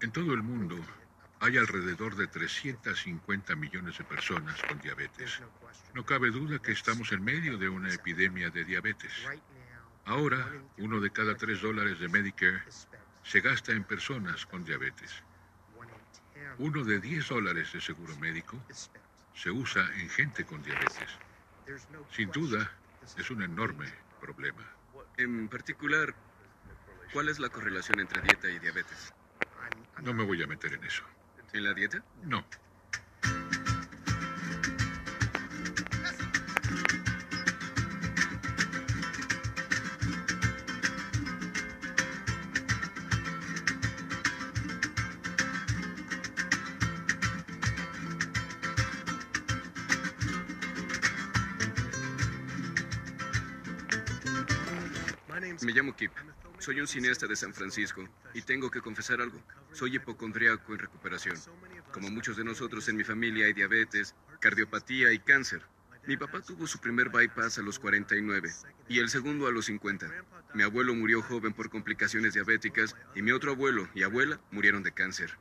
En todo el mundo hay alrededor de 350 millones de personas con diabetes. No cabe duda que estamos en medio de una epidemia de diabetes. Ahora, uno de cada tres dólares de Medicare se gasta en personas con diabetes. Uno de diez dólares de seguro médico se usa en gente con diabetes. Sin duda, es un enorme problema. En particular, ¿cuál es la correlación entre dieta y diabetes? No me voy a meter en eso. ¿En la dieta? No. Un cineasta de San Francisco y tengo que confesar algo. Soy hipocondriaco en recuperación. Como muchos de nosotros en mi familia hay diabetes, cardiopatía y cáncer. Mi papá tuvo su primer bypass a los 49 y el segundo a los 50. Mi abuelo murió joven por complicaciones diabéticas y mi otro abuelo y abuela murieron de cáncer.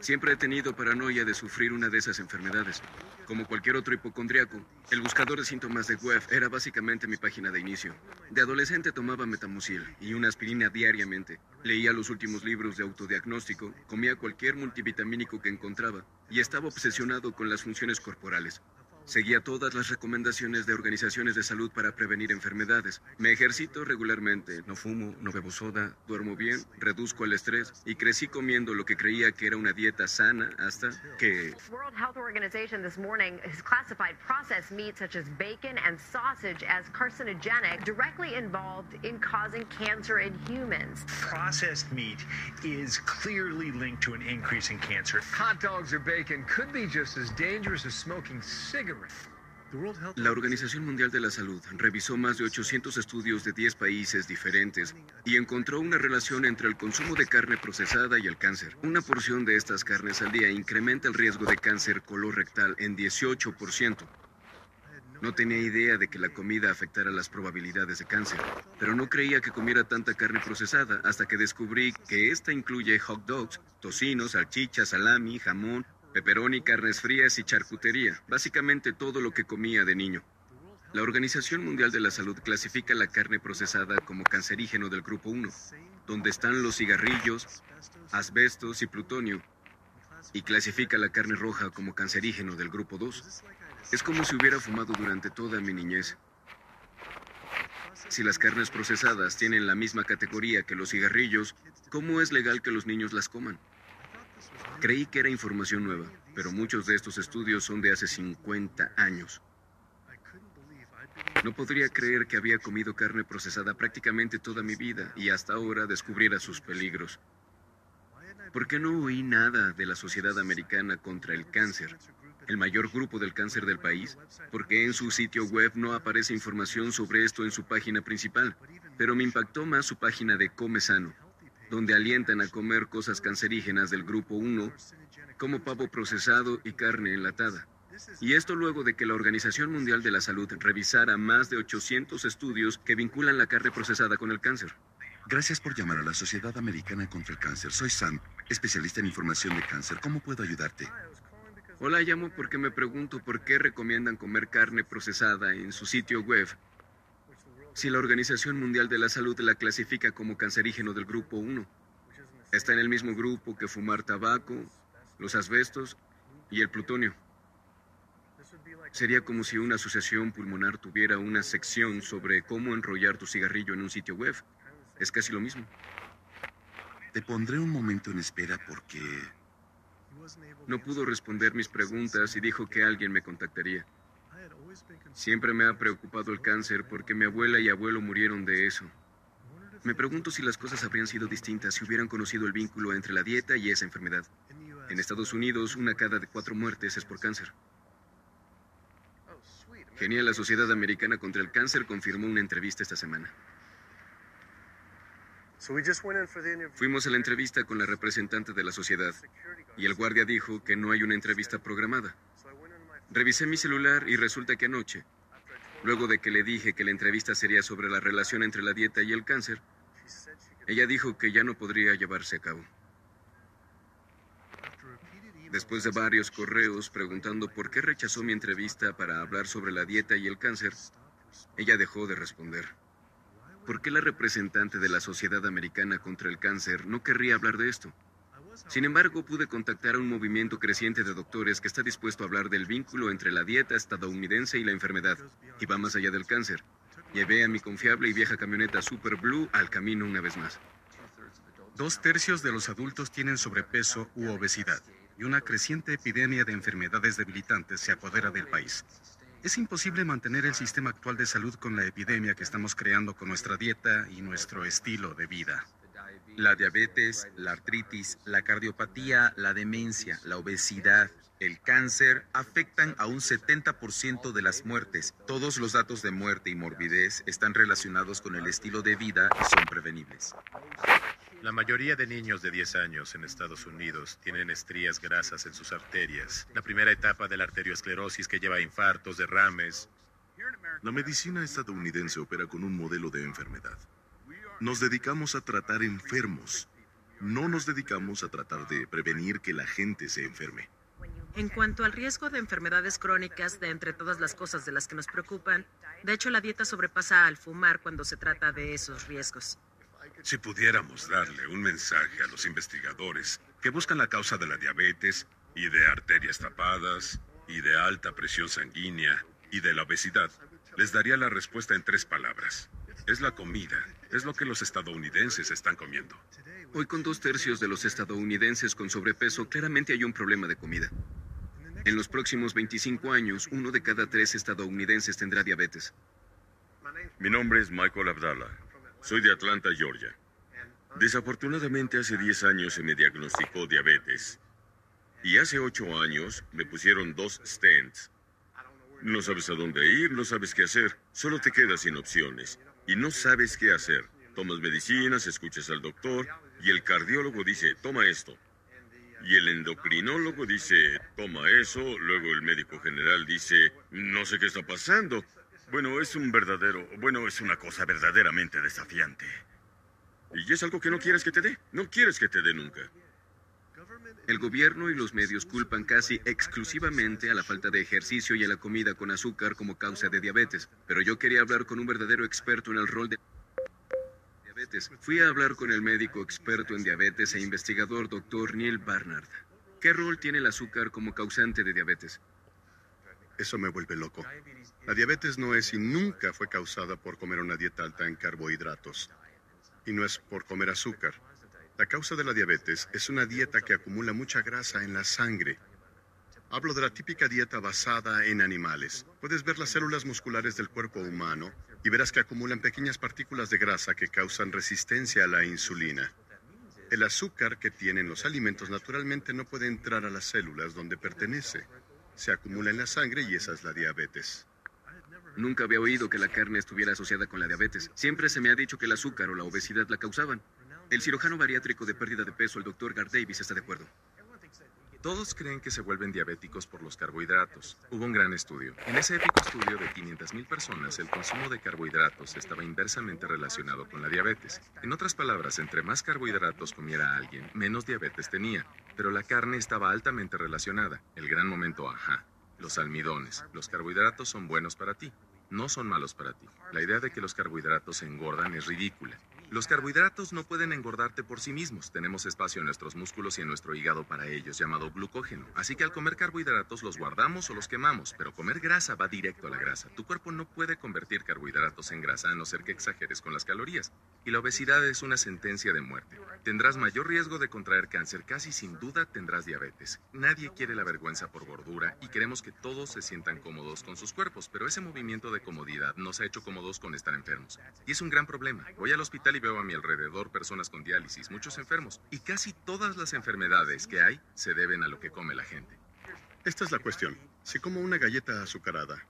Siempre he tenido paranoia de sufrir una de esas enfermedades. Como cualquier otro hipocondriaco, el buscador de síntomas de web era básicamente mi página de inicio. De adolescente tomaba metamucil y una aspirina diariamente. Leía los últimos libros de autodiagnóstico, comía cualquier multivitamínico que encontraba y estaba obsesionado con las funciones corporales. Seguía todas las recomendaciones de organizaciones de salud para prevenir enfermedades. Me ejercito regularmente, no fumo, no bebo soda, duermo bien, reduzco el estrés y crecí comiendo lo que creía que era una dieta sana hasta que... World Health Organization this morning has classified processed meat such as bacon and sausage as carcinogenic, directly involved in causing cancer in humans. Processed meat is clearly linked to an increase in cancer. Hot dogs or bacon could be just as dangerous as smoking cigarettes. La Organización Mundial de la Salud revisó más de 800 estudios de 10 países diferentes y encontró una relación entre el consumo de carne procesada y el cáncer. Una porción de estas carnes al día incrementa el riesgo de cáncer colorectal en 18%. No tenía idea de que la comida afectara las probabilidades de cáncer, pero no creía que comiera tanta carne procesada hasta que descubrí que esta incluye hot dogs, tocinos, salchichas, salami, jamón, pepperoni, carnes frías y charcutería, básicamente todo lo que comía de niño. La Organización Mundial de la Salud clasifica la carne procesada como cancerígeno del grupo 1, donde están los cigarrillos, asbestos y plutonio, y clasifica la carne roja como cancerígeno del grupo 2. Es como si hubiera fumado durante toda mi niñez. Si las carnes procesadas tienen la misma categoría que los cigarrillos, ¿cómo es legal que los niños las coman? Creí que era información nueva, pero muchos de estos estudios son de hace 50 años. No podría creer que había comido carne procesada prácticamente toda mi vida y hasta ahora descubriera sus peligros. ¿Por qué no oí nada de la Sociedad Americana contra el Cáncer, el mayor grupo del cáncer del país? Porque en su sitio web no aparece información sobre esto en su página principal, pero me impactó más su página de Come Sano, donde alientan a comer cosas cancerígenas del grupo 1, como pavo procesado y carne enlatada. Y esto luego de que la Organización Mundial de la Salud revisara más de 800 estudios que vinculan la carne procesada con el cáncer. Gracias por llamar a la Sociedad Americana contra el Cáncer. Soy Sam, especialista en información de cáncer. ¿Cómo puedo ayudarte? Hola, llamo porque me pregunto por qué recomiendan comer carne procesada en su sitio web si la Organización Mundial de la Salud la clasifica como cancerígeno del grupo 1. Está en el mismo grupo que fumar tabaco, los asbestos y el plutonio. Sería como si una asociación pulmonar tuviera una sección sobre cómo enrollar tu cigarrillo en un sitio web. Es casi lo mismo. Te pondré un momento en espera porque... No pudo responder mis preguntas y dijo que alguien me contactaría. Siempre me ha preocupado el cáncer porque mi abuela y abuelo murieron de eso. Me pregunto si las cosas habrían sido distintas si hubieran conocido el vínculo entre la dieta y esa enfermedad. En Estados Unidos, una cada de cuatro muertes es por cáncer. Genial, la Sociedad Americana contra el Cáncer confirmó una entrevista esta semana. Fuimos a la entrevista con la representante de la sociedad y el guardia dijo que no hay una entrevista programada. Revisé mi celular y resulta que anoche, luego de que le dije que la entrevista sería sobre la relación entre la dieta y el cáncer, ella dijo que ya no podría llevarse a cabo. Después de varios correos preguntando por qué rechazó mi entrevista para hablar sobre la dieta y el cáncer, ella dejó de responder. ¿Por qué la representante de la Sociedad Americana contra el Cáncer no querría hablar de esto? Sin embargo, pude contactar a un movimiento creciente de doctores que está dispuesto a hablar del vínculo entre la dieta estadounidense y la enfermedad, y va más allá del cáncer. Llevé a mi confiable y vieja camioneta Super Blue al camino una vez más. Dos tercios de los adultos tienen sobrepeso u obesidad, y una creciente epidemia de enfermedades debilitantes se apodera del país. Es imposible mantener el sistema actual de salud con la epidemia que estamos creando con nuestra dieta y nuestro estilo de vida. La diabetes, la artritis, la cardiopatía, la demencia, la obesidad, el cáncer afectan a un 70% de las muertes. Todos los datos de muerte y morbidez están relacionados con el estilo de vida y son prevenibles. La mayoría de niños de 10 años en Estados Unidos tienen estrías grasas en sus arterias. La primera etapa de la arteriosclerosis que lleva a infartos, derrames. La medicina estadounidense opera con un modelo de enfermedad. Nos dedicamos a tratar enfermos. No nos dedicamos a tratar de prevenir que la gente se enferme. En cuanto al riesgo de enfermedades crónicas, de entre todas las cosas de las que nos preocupan, de hecho la dieta sobrepasa al fumar cuando se trata de esos riesgos. Si pudiéramos darle un mensaje a los investigadores que buscan la causa de la diabetes y de arterias tapadas y de alta presión sanguínea y de la obesidad, les daría la respuesta en tres palabras. Es la comida, es lo que los estadounidenses están comiendo. Hoy con dos tercios de los estadounidenses con sobrepeso, claramente hay un problema de comida. En los próximos 25 años, uno de cada tres estadounidenses tendrá diabetes. Mi nombre es Michael Abdallah. Soy de Atlanta, Georgia. Desafortunadamente hace 10 años se me diagnosticó diabetes. Y hace 8 años me pusieron dos stents. No sabes a dónde ir, no sabes qué hacer, solo te quedas sin opciones y no sabes qué hacer. Tomas medicinas, escuchas al doctor y el cardiólogo dice, toma esto. Y el endocrinólogo dice, toma eso, luego el médico general dice, no sé qué está pasando. Bueno, es un verdadero, bueno, es una cosa verdaderamente desafiante. Y es algo que no quieres que te dé, no quieres que te dé nunca. El gobierno y los medios culpan casi exclusivamente a la falta de ejercicio y a la comida con azúcar como causa de diabetes. Pero yo quería hablar con un verdadero experto en el rol de diabetes. Fui a hablar con el médico experto en diabetes e investigador Dr. Neil Barnard. ¿Qué rol tiene el azúcar como causante de diabetes? Eso me vuelve loco. La diabetes no es y nunca fue causada por comer una dieta alta en carbohidratos. Y no es por comer azúcar. La causa de la diabetes es una dieta que acumula mucha grasa en la sangre. Hablo de la típica dieta basada en animales. Puedes ver las células musculares del cuerpo humano y verás que acumulan pequeñas partículas de grasa que causan resistencia a la insulina. El azúcar que tienen los alimentos naturalmente no puede entrar a las células donde pertenece. Se acumula en la sangre y esa es la diabetes. Nunca había oído que la carne estuviera asociada con la diabetes. Siempre se me ha dicho que el azúcar o la obesidad la causaban. El cirujano bariátrico de pérdida de peso, el doctor Gar Davis, está de acuerdo. Todos creen que se vuelven diabéticos por los carbohidratos. Hubo un gran estudio. En ese épico estudio de 500.000 personas, el consumo de carbohidratos estaba inversamente relacionado con la diabetes. En otras palabras, entre más carbohidratos comiera alguien, menos diabetes tenía. Pero la carne estaba altamente relacionada. El gran momento, ajá. Los almidones. Los carbohidratos son buenos para ti. No son malos para ti. La idea de que los carbohidratos engordan es ridícula. Los carbohidratos no pueden engordarte por sí mismos. Tenemos espacio en nuestros músculos y en nuestro hígado para ellos, llamado glucógeno. Así que al comer carbohidratos los guardamos o los quemamos, pero comer grasa va directo a la grasa. Tu cuerpo no puede convertir carbohidratos en grasa a no ser que exageres con las calorías. Y la obesidad es una sentencia de muerte. Tendrás mayor riesgo de contraer cáncer, casi sin duda tendrás diabetes. Nadie quiere la vergüenza por gordura y queremos que todos se sientan cómodos con sus cuerpos, pero ese movimiento de comodidad nos ha hecho cómodos con estar enfermos. Y es un gran problema. Voy al hospital y veo a mi alrededor personas con diálisis, muchos enfermos, y casi todas las enfermedades que hay se deben a lo que come la gente. Esta es la cuestión. Si como una galleta azucarada,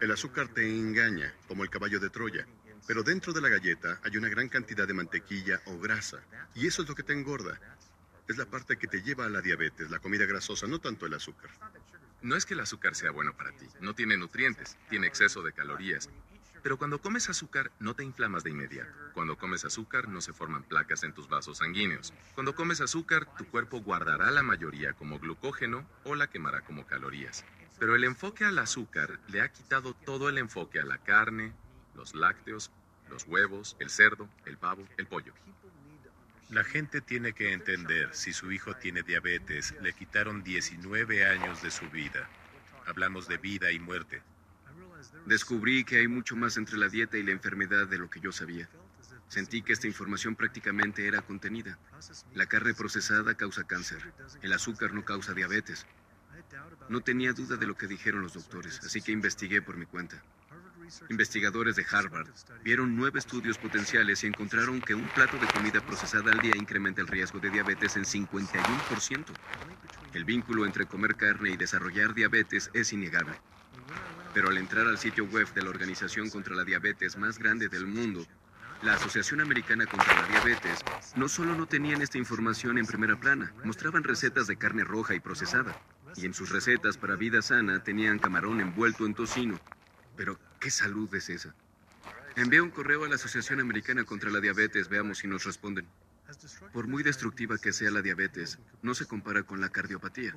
el azúcar te engaña, como el caballo de Troya, pero dentro de la galleta hay una gran cantidad de mantequilla o grasa, y eso es lo que te engorda. Es la parte que te lleva a la diabetes, la comida grasosa, no tanto el azúcar. No es que el azúcar sea bueno para ti, no tiene nutrientes, tiene exceso de calorías. Pero cuando comes azúcar no te inflamas de inmediato. Cuando comes azúcar no se forman placas en tus vasos sanguíneos. Cuando comes azúcar tu cuerpo guardará la mayoría como glucógeno o la quemará como calorías. Pero el enfoque al azúcar le ha quitado todo el enfoque a la carne, los lácteos, los huevos, el cerdo, el pavo, el pollo. La gente tiene que entender, si su hijo tiene diabetes, le quitaron 19 años de su vida. Hablamos de vida y muerte. Descubrí que hay mucho más entre la dieta y la enfermedad de lo que yo sabía. Sentí que esta información prácticamente era contenida. La carne procesada causa cáncer. El azúcar no causa diabetes. No tenía duda de lo que dijeron los doctores, así que investigué por mi cuenta. Investigadores de Harvard vieron nueve estudios potenciales y encontraron que un plato de comida procesada al día incrementa el riesgo de diabetes en 51%. El vínculo entre comer carne y desarrollar diabetes es innegable. Pero al entrar al sitio web de la Organización contra la Diabetes más grande del mundo, la Asociación Americana contra la Diabetes no solo no tenían esta información en primera plana, mostraban recetas de carne roja y procesada. Y en sus recetas para vida sana tenían camarón envuelto en tocino. Pero, ¿qué salud es esa? Envié un correo a la Asociación Americana contra la Diabetes, veamos si nos responden. Por muy destructiva que sea la diabetes, no se compara con la cardiopatía.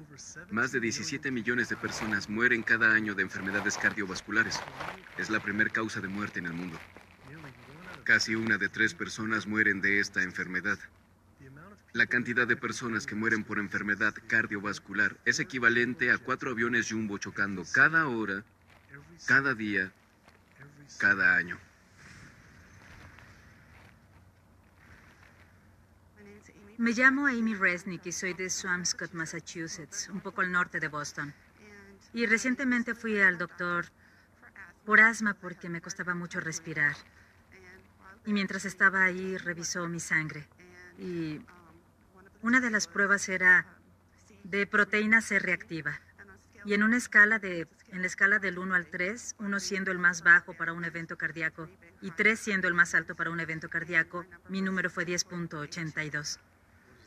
Más de 17 millones de personas mueren cada año de enfermedades cardiovasculares. Es la primer causa de muerte en el mundo. Casi una de tres personas mueren de esta enfermedad. La cantidad de personas que mueren por enfermedad cardiovascular es equivalente a cuatro aviones jumbo chocando cada hora, cada día, cada año. Me llamo Amy Resnick y soy de Swampscott, Massachusetts, un poco al norte de Boston. Y recientemente fui al doctor por asma porque me costaba mucho respirar. Y mientras estaba ahí revisó mi sangre. Y una de las pruebas era de proteína C reactiva. Y en una escala de en la escala del 1 al 3, 1 siendo el más bajo para un evento cardíaco y 3 siendo el más alto para un evento cardíaco, mi número fue 10.82.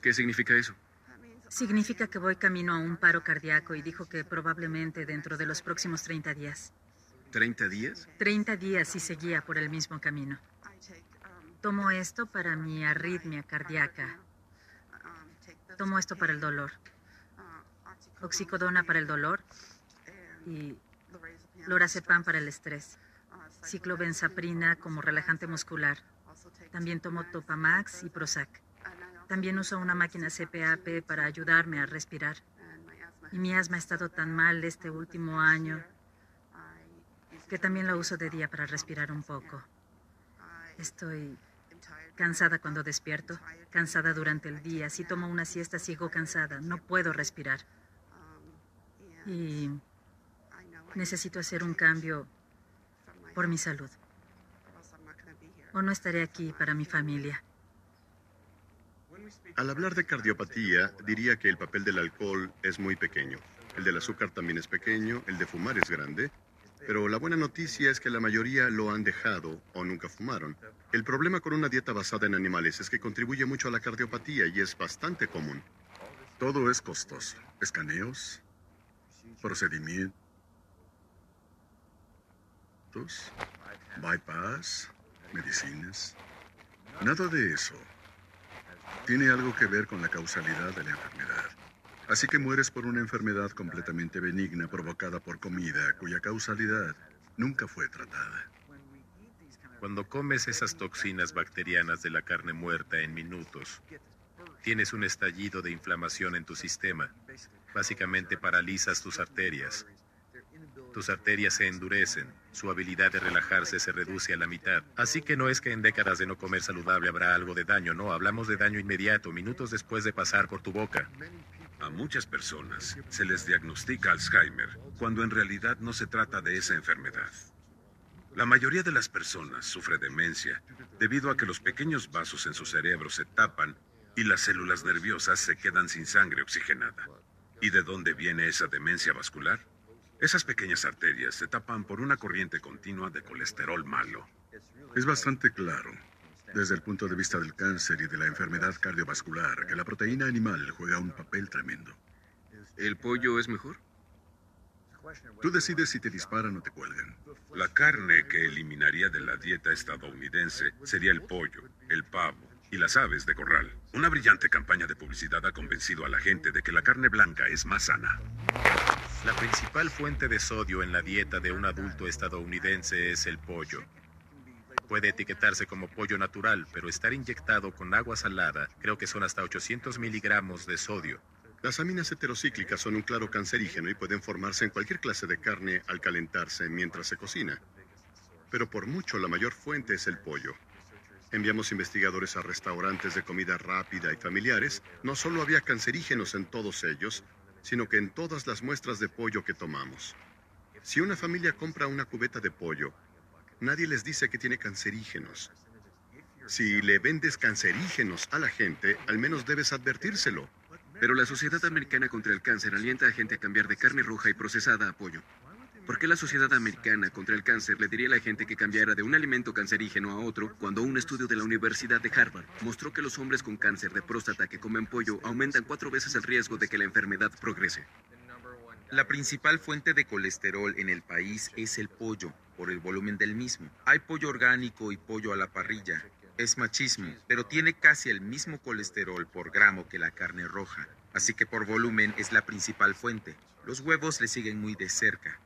¿Qué significa eso? Significa que voy camino a un paro cardíaco y dijo que probablemente dentro de los próximos 30 días. ¿30 días? 30 días y seguía por el mismo camino. Tomo esto para mi arritmia cardíaca. Tomo esto para el dolor. Oxicodona para el dolor y lorazepam para el estrés. Ciclobenzaprina como relajante muscular. También tomo Topamax y Prozac. También uso una máquina CPAP para ayudarme a respirar. Y mi asma ha estado tan mal este último año que también lo uso de día para respirar un poco. Estoy cansada cuando despierto, cansada durante el día. Si tomo una siesta sigo cansada, no puedo respirar. Y necesito hacer un cambio por mi salud. O no estaré aquí para mi familia. Al hablar de cardiopatía, diría que el papel del alcohol es muy pequeño. El del azúcar también es pequeño, el de fumar es grande. Pero la buena noticia es que la mayoría lo han dejado o nunca fumaron. El problema con una dieta basada en animales es que contribuye mucho a la cardiopatía y es bastante común. Todo es costoso. Escaneos, procedimientos, bypass, medicinas. Nada de eso tiene algo que ver con la causalidad de la enfermedad. Así que mueres por una enfermedad completamente benigna provocada por comida cuya causalidad nunca fue tratada. Cuando comes esas toxinas bacterianas de la carne muerta en minutos, tienes un estallido de inflamación en tu sistema. Básicamente paralizas tus arterias. Tus arterias se endurecen, su habilidad de relajarse se reduce a la mitad. Así que no es que en décadas de no comer saludable habrá algo de daño, no, hablamos de daño inmediato, minutos después de pasar por tu boca. A muchas personas se les diagnostica Alzheimer cuando en realidad no se trata de esa enfermedad. La mayoría de las personas sufre demencia debido a que los pequeños vasos en su cerebro se tapan y las células nerviosas se quedan sin sangre oxigenada. ¿Y de dónde viene esa demencia vascular? Esas pequeñas arterias se tapan por una corriente continua de colesterol malo. Es bastante claro, desde el punto de vista del cáncer y de la enfermedad cardiovascular, que la proteína animal juega un papel tremendo. ¿El pollo es mejor? Tú decides si te disparan o te cuelgan. La carne que eliminaría de la dieta estadounidense sería el pollo, el pavo y las aves de corral. Una brillante campaña de publicidad ha convencido a la gente de que la carne blanca es más sana. La principal fuente de sodio en la dieta de un adulto estadounidense es el pollo. Puede etiquetarse como pollo natural, pero estar inyectado con agua salada creo que son hasta 800 miligramos de sodio. Las aminas heterocíclicas son un claro cancerígeno y pueden formarse en cualquier clase de carne al calentarse mientras se cocina. Pero por mucho la mayor fuente es el pollo. Enviamos investigadores a restaurantes de comida rápida y familiares. No solo había cancerígenos en todos ellos, sino que en todas las muestras de pollo que tomamos. Si una familia compra una cubeta de pollo, nadie les dice que tiene cancerígenos. Si le vendes cancerígenos a la gente, al menos debes advertírselo. Pero la Sociedad Americana contra el Cáncer alienta a gente a cambiar de carne roja y procesada a pollo. ¿Por qué la Sociedad Americana contra el Cáncer le diría a la gente que cambiara de un alimento cancerígeno a otro cuando un estudio de la Universidad de Harvard mostró que los hombres con cáncer de próstata que comen pollo aumentan cuatro veces el riesgo de que la enfermedad progrese? La principal fuente de colesterol en el país es el pollo, por el volumen del mismo. Hay pollo orgánico y pollo a la parrilla. Es machismo, pero tiene casi el mismo colesterol por gramo que la carne roja, así que por volumen es la principal fuente. Los huevos le siguen muy de cerca.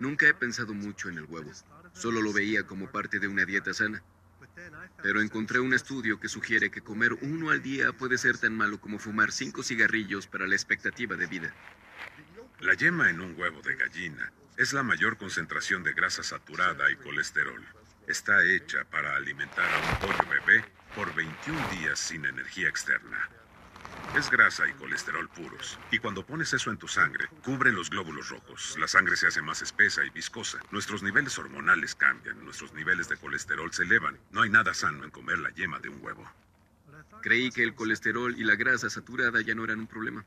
Nunca he pensado mucho en el huevo, solo lo veía como parte de una dieta sana. Pero encontré un estudio que sugiere que comer uno al día puede ser tan malo como fumar cinco cigarrillos para la expectativa de vida. La yema en un huevo de gallina es la mayor concentración de grasa saturada y colesterol. Está hecha para alimentar a un pollo bebé por 21 días sin energía externa. Es grasa y colesterol puros. Y cuando pones eso en tu sangre, cubren los glóbulos rojos. La sangre se hace más espesa y viscosa. Nuestros niveles hormonales cambian. Nuestros niveles de colesterol se elevan. No hay nada sano en comer la yema de un huevo. Creí que el colesterol y la grasa saturada ya no eran un problema.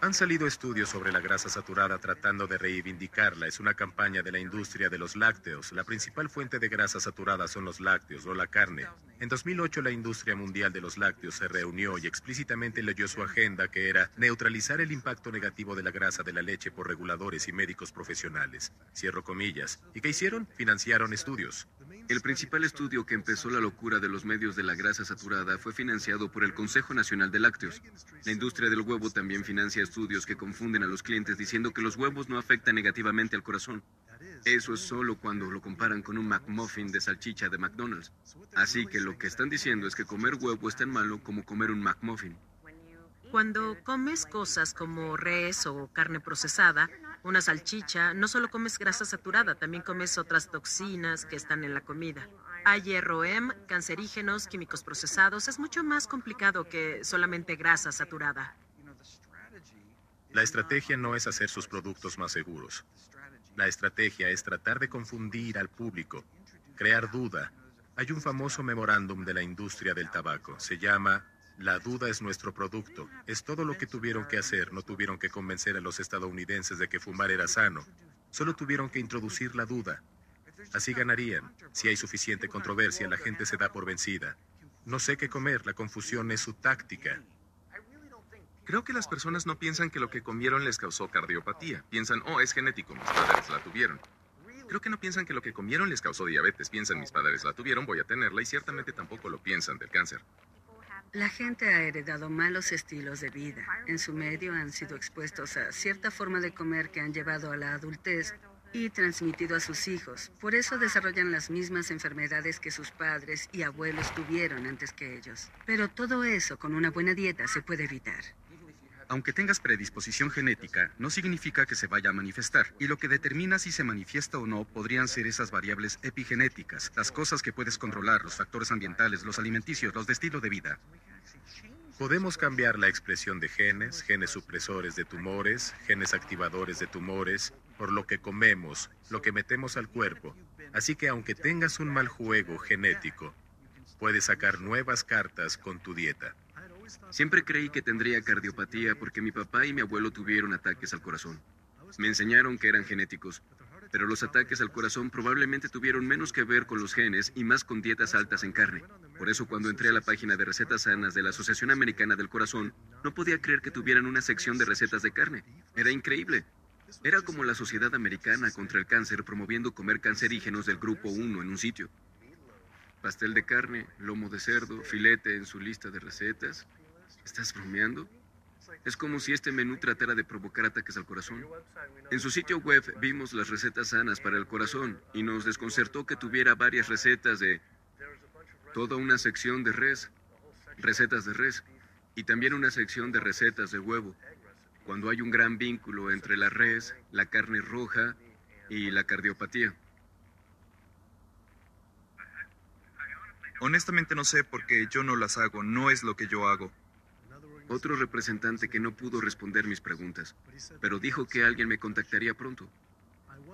Han salido estudios sobre la grasa saturada tratando de reivindicarla. Es una campaña de la industria de los lácteos. La principal fuente de grasa saturada son los lácteos o la carne. En 2008 la industria mundial de los lácteos se reunió y explícitamente leyó su agenda que era neutralizar el impacto negativo de la grasa de la leche por reguladores y médicos profesionales. Cierro comillas. ¿Y qué hicieron? Financiaron estudios. El principal estudio que empezó la locura de los medios de la grasa saturada fue financiado por el Consejo Nacional de Lácteos. La industria del huevo también estudios que confunden a los clientes diciendo que los huevos no afectan negativamente al corazón. Eso es solo cuando lo comparan con un McMuffin de salchicha de McDonald's. Así que lo que están diciendo es que comer huevo es tan malo como comer un McMuffin. Cuando comes cosas como res o carne procesada, una salchicha, no solo comes grasa saturada, también comes otras toxinas que están en la comida. Hay hierro cancerígenos, químicos procesados. Es mucho más complicado que solamente grasa saturada. La estrategia no es hacer sus productos más seguros. La estrategia es tratar de confundir al público, crear duda. Hay un famoso memorándum de la industria del tabaco. Se llama La duda es nuestro producto. Es todo lo que tuvieron que hacer. No tuvieron que convencer a los estadounidenses de que fumar era sano. Solo tuvieron que introducir la duda. Así ganarían. Si hay suficiente controversia, la gente se da por vencida. No sé qué comer. La confusión es su táctica. Creo que las personas no piensan que lo que comieron les causó cardiopatía. Piensan, oh, es genético, mis padres la tuvieron. Creo que no piensan que lo que comieron les causó diabetes. Piensan, mis padres la tuvieron, voy a tenerla. Y ciertamente tampoco lo piensan del cáncer. La gente ha heredado malos estilos de vida. En su medio han sido expuestos a cierta forma de comer que han llevado a la adultez y transmitido a sus hijos. Por eso desarrollan las mismas enfermedades que sus padres y abuelos tuvieron antes que ellos. Pero todo eso con una buena dieta se puede evitar. Aunque tengas predisposición genética, no significa que se vaya a manifestar. Y lo que determina si se manifiesta o no podrían ser esas variables epigenéticas, las cosas que puedes controlar, los factores ambientales, los alimenticios, los de estilo de vida. Podemos cambiar la expresión de genes, genes supresores de tumores, genes activadores de tumores, por lo que comemos, lo que metemos al cuerpo. Así que aunque tengas un mal juego genético, puedes sacar nuevas cartas con tu dieta. Siempre creí que tendría cardiopatía porque mi papá y mi abuelo tuvieron ataques al corazón. Me enseñaron que eran genéticos, pero los ataques al corazón probablemente tuvieron menos que ver con los genes y más con dietas altas en carne. Por eso cuando entré a la página de recetas sanas de la Asociación Americana del Corazón, no podía creer que tuvieran una sección de recetas de carne. Era increíble. Era como la Sociedad Americana contra el Cáncer promoviendo comer cancerígenos del grupo 1 en un sitio. Pastel de carne, lomo de cerdo, filete en su lista de recetas. ¿Estás bromeando? Es como si este menú tratara de provocar ataques al corazón. En su sitio web vimos las recetas sanas para el corazón y nos desconcertó que tuviera varias recetas de toda una sección de res, recetas de res, y también una sección de recetas de huevo, cuando hay un gran vínculo entre la res, la carne roja y la cardiopatía. Honestamente no sé porque yo no las hago, no es lo que yo hago. Otro representante que no pudo responder mis preguntas, pero dijo que alguien me contactaría pronto.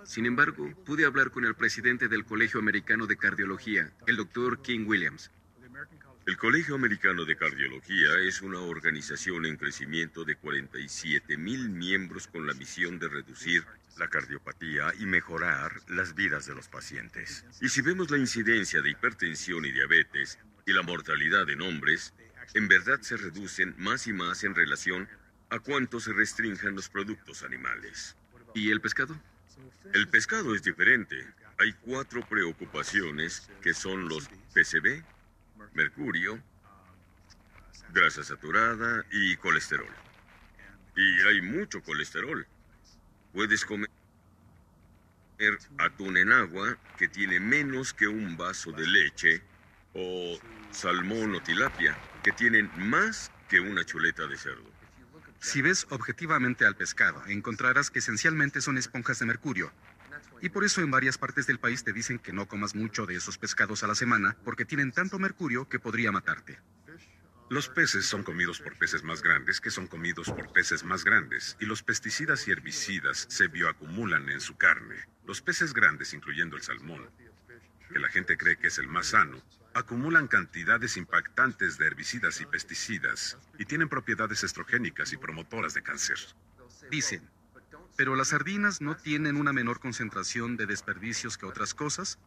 Sin embargo, pude hablar con el presidente del Colegio Americano de Cardiología, el doctor King Williams. El Colegio Americano de Cardiología es una organización en crecimiento de 47 mil miembros con la misión de reducir la cardiopatía y mejorar las vidas de los pacientes. Y si vemos la incidencia de hipertensión y diabetes y la mortalidad en hombres, en verdad se reducen más y más en relación a cuánto se restrinjan los productos animales. ¿Y el pescado? El pescado es diferente. Hay cuatro preocupaciones que son los PCB, mercurio, grasa saturada y colesterol. Y hay mucho colesterol. Puedes comer atún en agua que tiene menos que un vaso de leche o salmón o tilapia que tienen más que una chuleta de cerdo. Si ves objetivamente al pescado, encontrarás que esencialmente son esponjas de mercurio. Y por eso en varias partes del país te dicen que no comas mucho de esos pescados a la semana porque tienen tanto mercurio que podría matarte. Los peces son comidos por peces más grandes que son comidos por peces más grandes, y los pesticidas y herbicidas se bioacumulan en su carne. Los peces grandes, incluyendo el salmón, que la gente cree que es el más sano, acumulan cantidades impactantes de herbicidas y pesticidas y tienen propiedades estrogénicas y promotoras de cáncer. Dicen, pero las sardinas no tienen una menor concentración de desperdicios que otras cosas.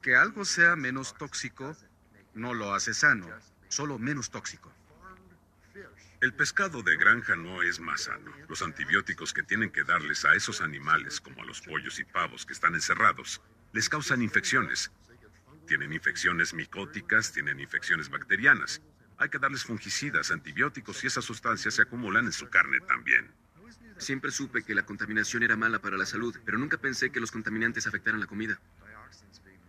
Que algo sea menos tóxico no lo hace sano, solo menos tóxico. El pescado de granja no es más sano. Los antibióticos que tienen que darles a esos animales, como a los pollos y pavos que están encerrados, les causan infecciones. Tienen infecciones micóticas, tienen infecciones bacterianas. Hay que darles fungicidas, antibióticos y esas sustancias se acumulan en su carne también. Siempre supe que la contaminación era mala para la salud, pero nunca pensé que los contaminantes afectaran la comida.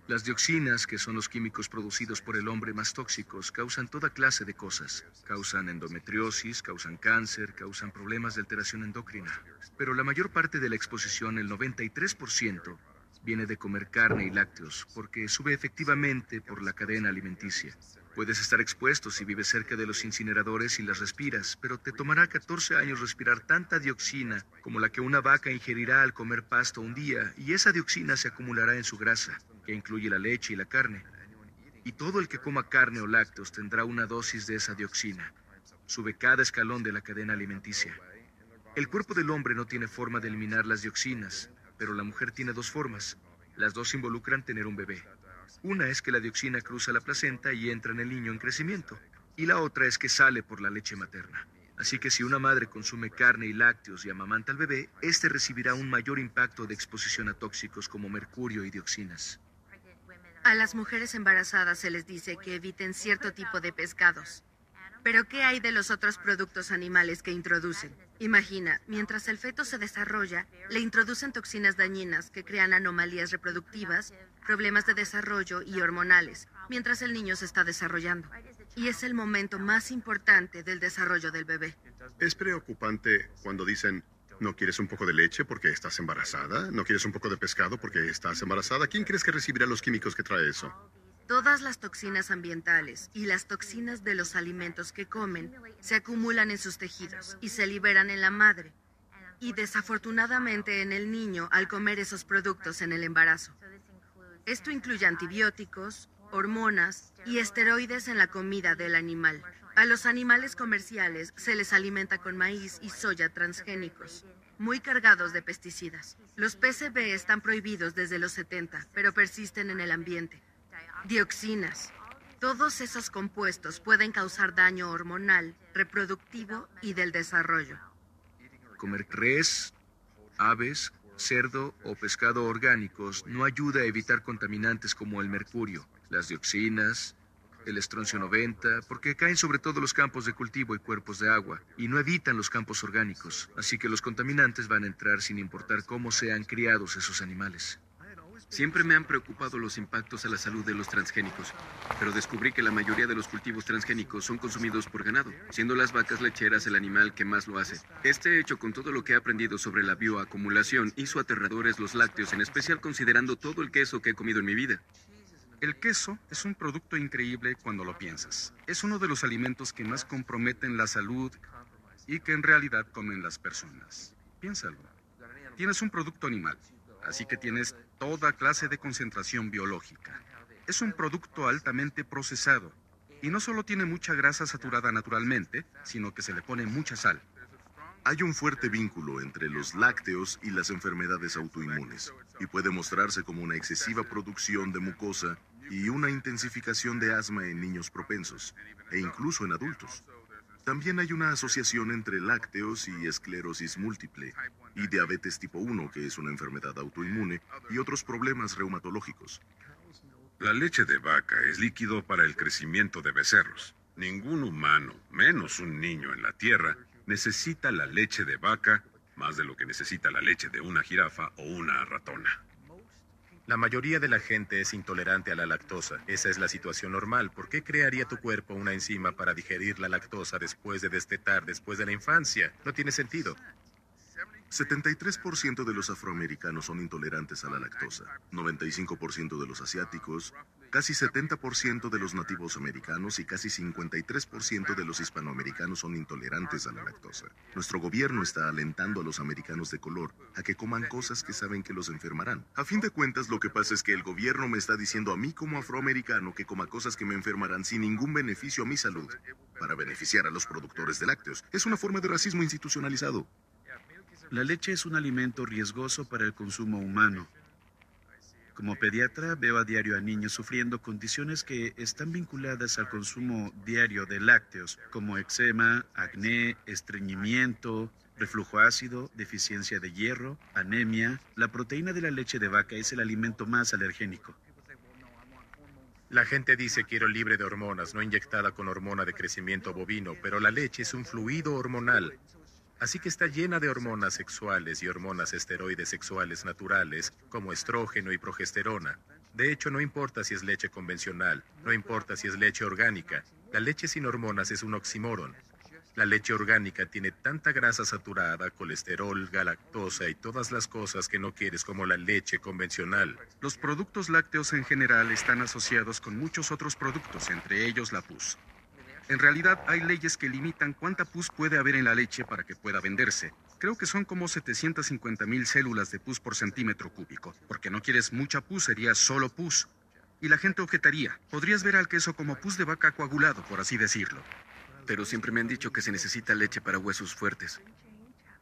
Las dioxinas, que son los químicos producidos por el hombre más tóxicos, causan toda clase de cosas. Causan endometriosis, causan cáncer, causan problemas de alteración endocrina. Pero la mayor parte de la exposición, el 93%, viene de comer carne y lácteos, porque sube efectivamente por la cadena alimenticia. Puedes estar expuesto si vives cerca de los incineradores y las respiras, pero te tomará 14 años respirar tanta dioxina como la que una vaca ingerirá al comer pasto un día, y esa dioxina se acumulará en su grasa, que incluye la leche y la carne. Y todo el que coma carne o lácteos tendrá una dosis de esa dioxina. Sube cada escalón de la cadena alimenticia. El cuerpo del hombre no tiene forma de eliminar las dioxinas, pero la mujer tiene dos formas. Las dos involucran tener un bebé. Una es que la dioxina cruza la placenta y entra en el niño en crecimiento, y la otra es que sale por la leche materna. Así que si una madre consume carne y lácteos y amamanta al bebé, éste recibirá un mayor impacto de exposición a tóxicos como mercurio y dioxinas. A las mujeres embarazadas se les dice que eviten cierto tipo de pescados. Pero ¿qué hay de los otros productos animales que introducen? Imagina, mientras el feto se desarrolla, le introducen toxinas dañinas que crean anomalías reproductivas, problemas de desarrollo y hormonales, mientras el niño se está desarrollando. Y es el momento más importante del desarrollo del bebé. Es preocupante cuando dicen, ¿no quieres un poco de leche porque estás embarazada? ¿No quieres un poco de pescado porque estás embarazada? ¿Quién crees que recibirá los químicos que trae eso? Todas las toxinas ambientales y las toxinas de los alimentos que comen se acumulan en sus tejidos y se liberan en la madre y desafortunadamente en el niño al comer esos productos en el embarazo. Esto incluye antibióticos, hormonas y esteroides en la comida del animal. A los animales comerciales se les alimenta con maíz y soya transgénicos, muy cargados de pesticidas. Los PCB están prohibidos desde los 70, pero persisten en el ambiente. Dioxinas. Todos esos compuestos pueden causar daño hormonal, reproductivo y del desarrollo. Comer res, aves, cerdo o pescado orgánicos no ayuda a evitar contaminantes como el mercurio, las dioxinas, el estroncio 90, porque caen sobre todo los campos de cultivo y cuerpos de agua, y no evitan los campos orgánicos, así que los contaminantes van a entrar sin importar cómo sean criados esos animales. Siempre me han preocupado los impactos a la salud de los transgénicos, pero descubrí que la mayoría de los cultivos transgénicos son consumidos por ganado, siendo las vacas lecheras el animal que más lo hace. Este hecho, con todo lo que he aprendido sobre la bioacumulación, hizo aterradores los lácteos, en especial considerando todo el queso que he comido en mi vida. El queso es un producto increíble cuando lo piensas. Es uno de los alimentos que más comprometen la salud y que en realidad comen las personas. Piénsalo. Tienes un producto animal, así que tienes toda clase de concentración biológica. Es un producto altamente procesado y no solo tiene mucha grasa saturada naturalmente, sino que se le pone mucha sal. Hay un fuerte vínculo entre los lácteos y las enfermedades autoinmunes, y puede mostrarse como una excesiva producción de mucosa y una intensificación de asma en niños propensos, e incluso en adultos. También hay una asociación entre lácteos y esclerosis múltiple, y diabetes tipo 1, que es una enfermedad autoinmune, y otros problemas reumatológicos. La leche de vaca es líquido para el crecimiento de becerros. Ningún humano, menos un niño en la Tierra, necesita la leche de vaca más de lo que necesita la leche de una jirafa o una ratona. La mayoría de la gente es intolerante a la lactosa. Esa es la situación normal. ¿Por qué crearía tu cuerpo una enzima para digerir la lactosa después de destetar, después de la infancia? No tiene sentido. 73% de los afroamericanos son intolerantes a la lactosa, 95% de los asiáticos, casi 70% de los nativos americanos y casi 53% de los hispanoamericanos son intolerantes a la lactosa. Nuestro gobierno está alentando a los americanos de color a que coman cosas que saben que los enfermarán. A fin de cuentas, lo que pasa es que el gobierno me está diciendo a mí como afroamericano que coma cosas que me enfermarán sin ningún beneficio a mi salud, para beneficiar a los productores de lácteos. Es una forma de racismo institucionalizado. La leche es un alimento riesgoso para el consumo humano. Como pediatra veo a diario a niños sufriendo condiciones que están vinculadas al consumo diario de lácteos, como eczema, acné, estreñimiento, reflujo ácido, deficiencia de hierro, anemia. La proteína de la leche de vaca es el alimento más alergénico. La gente dice quiero libre de hormonas, no inyectada con hormona de crecimiento bovino, pero la leche es un fluido hormonal. Así que está llena de hormonas sexuales y hormonas esteroides sexuales naturales, como estrógeno y progesterona. De hecho, no importa si es leche convencional, no importa si es leche orgánica, la leche sin hormonas es un oxímoron. La leche orgánica tiene tanta grasa saturada, colesterol, galactosa y todas las cosas que no quieres como la leche convencional. Los productos lácteos en general están asociados con muchos otros productos, entre ellos la pus. En realidad hay leyes que limitan cuánta pus puede haber en la leche para que pueda venderse. Creo que son como 750 mil células de pus por centímetro cúbico. Porque no quieres mucha pus, sería solo pus. Y la gente objetaría. Podrías ver al queso como pus de vaca coagulado, por así decirlo. Pero siempre me han dicho que se necesita leche para huesos fuertes.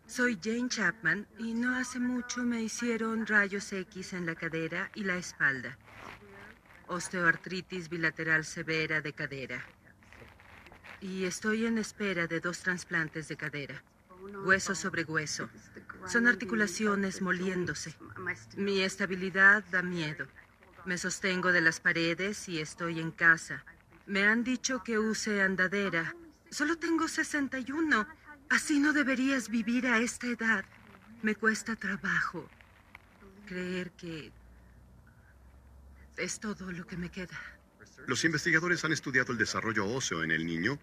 Soy Jane Chapman y no hace mucho me hicieron rayos X en la cadera y la espalda. Osteoartritis bilateral severa de cadera. Y estoy en espera de dos trasplantes de cadera. Hueso sobre hueso. Son articulaciones moliéndose. Mi estabilidad da miedo. Me sostengo de las paredes y estoy en casa. Me han dicho que use andadera. Solo tengo 61. Así no deberías vivir a esta edad. Me cuesta trabajo creer que es todo lo que me queda. Los investigadores han estudiado el desarrollo óseo en el niño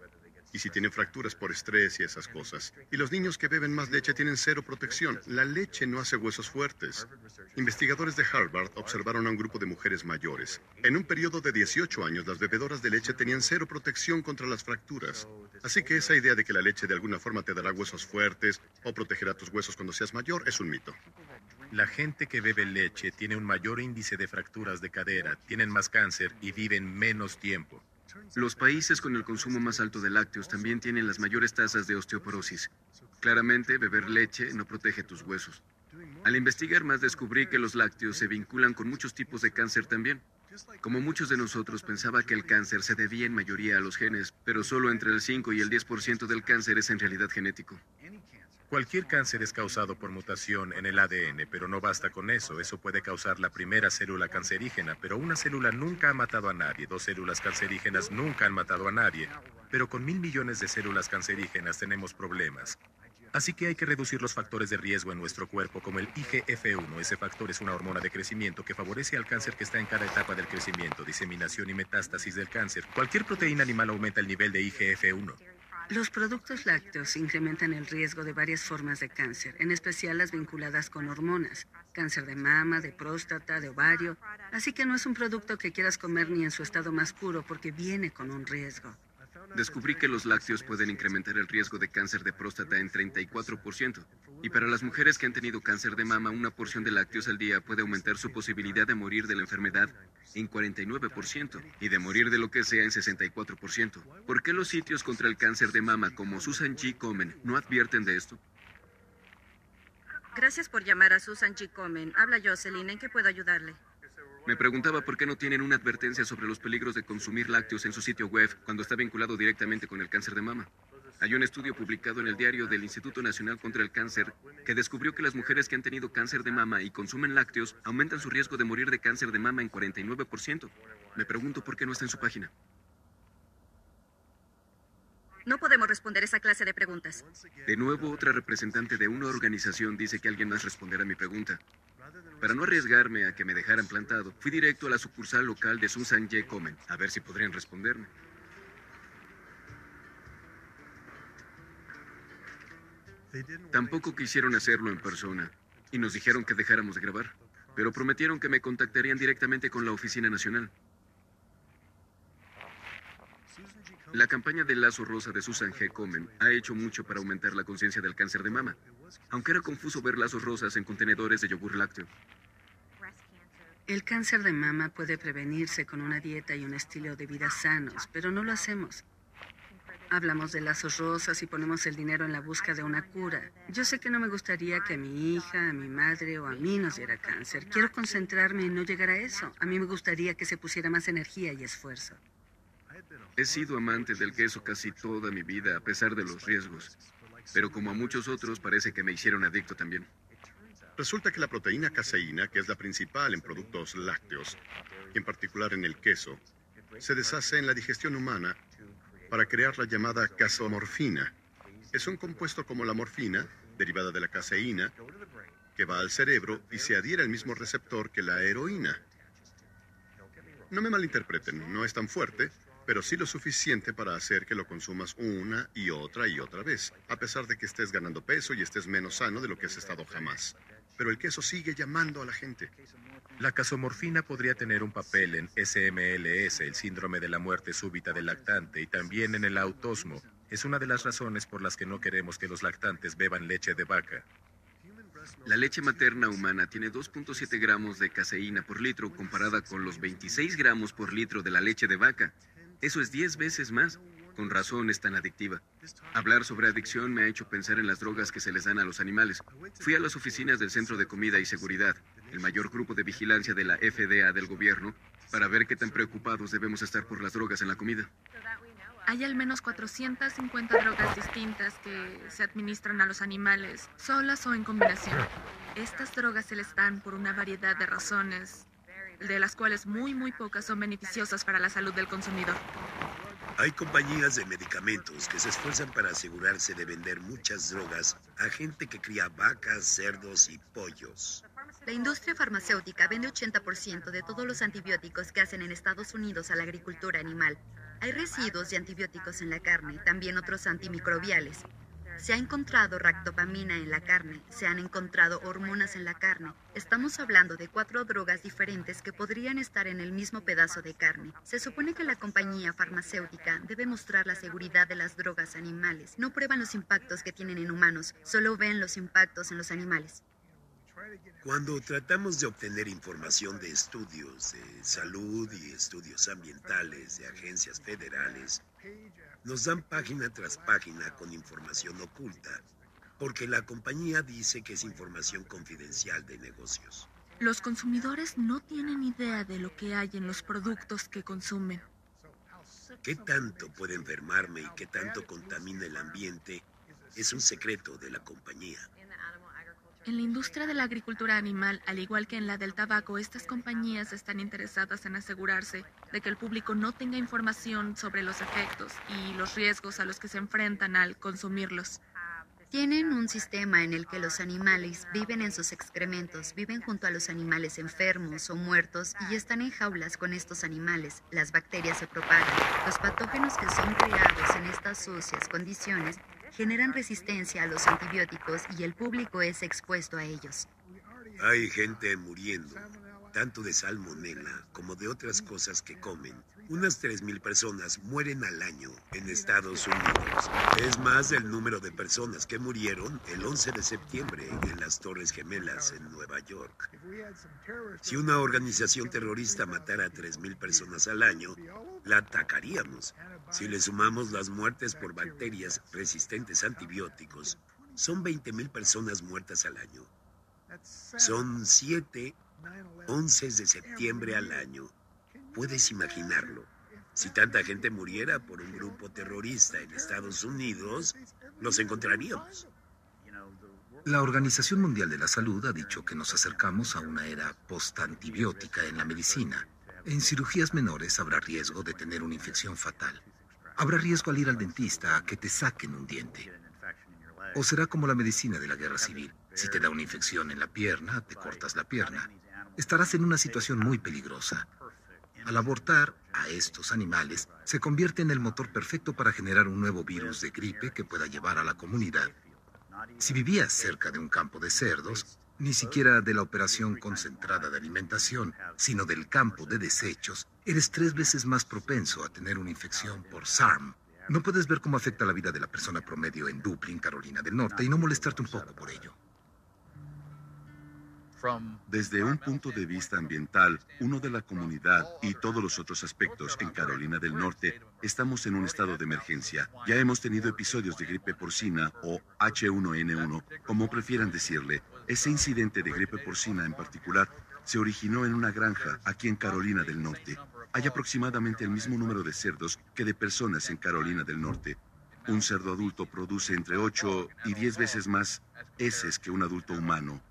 y si tiene fracturas por estrés y esas cosas. Y los niños que beben más leche tienen cero protección. La leche no hace huesos fuertes. Investigadores de Harvard observaron a un grupo de mujeres mayores. En un periodo de 18 años, las bebedoras de leche tenían cero protección contra las fracturas. Así que esa idea de que la leche de alguna forma te dará huesos fuertes o protegerá tus huesos cuando seas mayor es un mito. La gente que bebe leche tiene un mayor índice de fracturas de cadera, tienen más cáncer y viven menos tiempo. Los países con el consumo más alto de lácteos también tienen las mayores tasas de osteoporosis. Claramente, beber leche no protege tus huesos. Al investigar más descubrí que los lácteos se vinculan con muchos tipos de cáncer también. Como muchos de nosotros pensaba que el cáncer se debía en mayoría a los genes, pero solo entre el 5 y el 10% del cáncer es en realidad genético. Cualquier cáncer es causado por mutación en el ADN, pero no basta con eso. Eso puede causar la primera célula cancerígena, pero una célula nunca ha matado a nadie. Dos células cancerígenas nunca han matado a nadie. Pero con mil millones de células cancerígenas tenemos problemas. Así que hay que reducir los factores de riesgo en nuestro cuerpo, como el IGF-1. Ese factor es una hormona de crecimiento que favorece al cáncer que está en cada etapa del crecimiento, diseminación y metástasis del cáncer. Cualquier proteína animal aumenta el nivel de IGF-1. Los productos lácteos incrementan el riesgo de varias formas de cáncer, en especial las vinculadas con hormonas, cáncer de mama, de próstata, de ovario, así que no es un producto que quieras comer ni en su estado más puro porque viene con un riesgo. Descubrí que los lácteos pueden incrementar el riesgo de cáncer de próstata en 34%. Y para las mujeres que han tenido cáncer de mama, una porción de lácteos al día puede aumentar su posibilidad de morir de la enfermedad en 49% y de morir de lo que sea en 64%. ¿Por qué los sitios contra el cáncer de mama como Susan G. Komen no advierten de esto? Gracias por llamar a Susan G. Komen. Habla Jocelyn. ¿En qué puedo ayudarle? Me preguntaba por qué no tienen una advertencia sobre los peligros de consumir lácteos en su sitio web cuando está vinculado directamente con el cáncer de mama. Hay un estudio publicado en el diario del Instituto Nacional contra el Cáncer que descubrió que las mujeres que han tenido cáncer de mama y consumen lácteos aumentan su riesgo de morir de cáncer de mama en 49%. Me pregunto por qué no está en su página. No podemos responder esa clase de preguntas. De nuevo, otra representante de una organización dice que alguien más responderá a mi pregunta. Para no arriesgarme a que me dejaran plantado, fui directo a la sucursal local de Susan J. Komen, a ver si podrían responderme. Tampoco quisieron hacerlo en persona y nos dijeron que dejáramos de grabar, pero prometieron que me contactarían directamente con la Oficina Nacional. La campaña del lazo rosa de Susan G. Komen ha hecho mucho para aumentar la conciencia del cáncer de mama, aunque era confuso ver lazos rosas en contenedores de yogur lácteo. El cáncer de mama puede prevenirse con una dieta y un estilo de vida sanos, pero no lo hacemos. Hablamos de lazos rosas y ponemos el dinero en la busca de una cura. Yo sé que no me gustaría que a mi hija, a mi madre o a mí nos diera cáncer. Quiero concentrarme en no llegar a eso. A mí me gustaría que se pusiera más energía y esfuerzo. He sido amante del queso casi toda mi vida, a pesar de los riesgos. Pero como a muchos otros, parece que me hicieron adicto también. Resulta que la proteína caseína, que es la principal en productos lácteos, en particular en el queso, se deshace en la digestión humana para crear la llamada casomorfina. Es un compuesto como la morfina, derivada de la caseína, que va al cerebro y se adhiere al mismo receptor que la heroína. No me malinterpreten, no es tan fuerte, pero sí lo suficiente para hacer que lo consumas una y otra y otra vez, a pesar de que estés ganando peso y estés menos sano de lo que has estado jamás. Pero el queso sigue llamando a la gente. La casomorfina podría tener un papel en SMLS, el síndrome de la muerte súbita del lactante, y también en el autismo. Es una de las razones por las que no queremos que los lactantes beban leche de vaca. La leche materna humana tiene 2.7 gramos de caseína por litro comparada con los 26 gramos por litro de la leche de vaca. Eso es 10 veces más. Con razón es tan adictiva. Hablar sobre adicción me ha hecho pensar en las drogas que se les dan a los animales. Fui a las oficinas del Centro de Comida y Seguridad, el mayor grupo de vigilancia de la FDA del gobierno, para ver qué tan preocupados debemos estar por las drogas en la comida. Hay al menos 450 drogas distintas que se administran a los animales, solas o en combinación. Estas drogas se les dan por una variedad de razones, de las cuales muy, muy pocas son beneficiosas para la salud del consumidor. Hay compañías de medicamentos que se esfuerzan para asegurarse de vender muchas drogas a gente que cría vacas, cerdos y pollos. La industria farmacéutica vende 80% de todos los antibióticos que hacen en Estados Unidos a la agricultura animal. Hay residuos de antibióticos en la carne, también otros antimicrobiales. Se ha encontrado ractopamina en la carne, se han encontrado hormonas en la carne. Estamos hablando de cuatro drogas diferentes que podrían estar en el mismo pedazo de carne. Se supone que la compañía farmacéutica debe mostrar la seguridad de las drogas animales. No prueban los impactos que tienen en humanos, solo ven los impactos en los animales. Cuando tratamos de obtener información de estudios de salud y estudios ambientales de agencias federales, nos dan página tras página con información oculta, porque la compañía dice que es información confidencial de negocios. Los consumidores no tienen idea de lo que hay en los productos que consumen. ¿Qué tanto puede enfermarme y qué tanto contamina el ambiente Es un secreto de la compañía. En la industria de la agricultura animal, al igual que en la del tabaco, estas compañías están interesadas en asegurarse de que el público no tenga información sobre los efectos y los riesgos a los que se enfrentan al consumirlos. Tienen un sistema en el que los animales viven en sus excrementos, viven junto a los animales enfermos o muertos y están en jaulas con estos animales. Las bacterias se propagan. Los patógenos que son creados en estas sucias condiciones generan resistencia a los antibióticos y el público es expuesto a ellos. Hay gente muriendo, tanto de salmonela como de otras cosas que comen. Unas 3.000 personas mueren al año en Estados Unidos. Es más del número de personas que murieron el 11 de septiembre en las Torres Gemelas en Nueva York. Si una organización terrorista matara a 3.000 personas al año, la atacaríamos. Si le sumamos las muertes por bacterias resistentes a antibióticos, son 20.000 personas muertas al año. Son 7 11 de septiembre al año. Puedes imaginarlo. Si tanta gente muriera por un grupo terrorista en Estados Unidos, nos encontraríamos. La Organización Mundial de la Salud ha dicho que nos acercamos a una era post-antibiótica en la medicina. En cirugías menores habrá riesgo de tener una infección fatal. Habrá riesgo al ir al dentista a que te saquen un diente. O será como la medicina de la guerra civil. Si te da una infección en la pierna, te cortas la pierna. Estarás en una situación muy peligrosa. Al abortar a estos animales, se convierte en el motor perfecto para generar un nuevo virus de gripe que pueda llevar a la comunidad. Si vivías cerca de un campo de cerdos, ni siquiera de la operación concentrada de alimentación, sino del campo de desechos, eres tres veces más propenso a tener una infección por SARM. No puedes ver cómo afecta la vida de la persona promedio en Dublín, Carolina del Norte, y no molestarte un poco por ello. Desde un punto de vista ambiental, uno de la comunidad y todos los otros aspectos en Carolina del Norte, estamos en un estado de emergencia. Ya hemos tenido episodios de gripe porcina o H1N1, como prefieran decirle. Ese incidente de gripe porcina en particular se originó en una granja aquí en Carolina del Norte. Hay aproximadamente el mismo número de cerdos que de personas en Carolina del Norte. Un cerdo adulto produce entre 8 y 10 veces más heces que un adulto humano.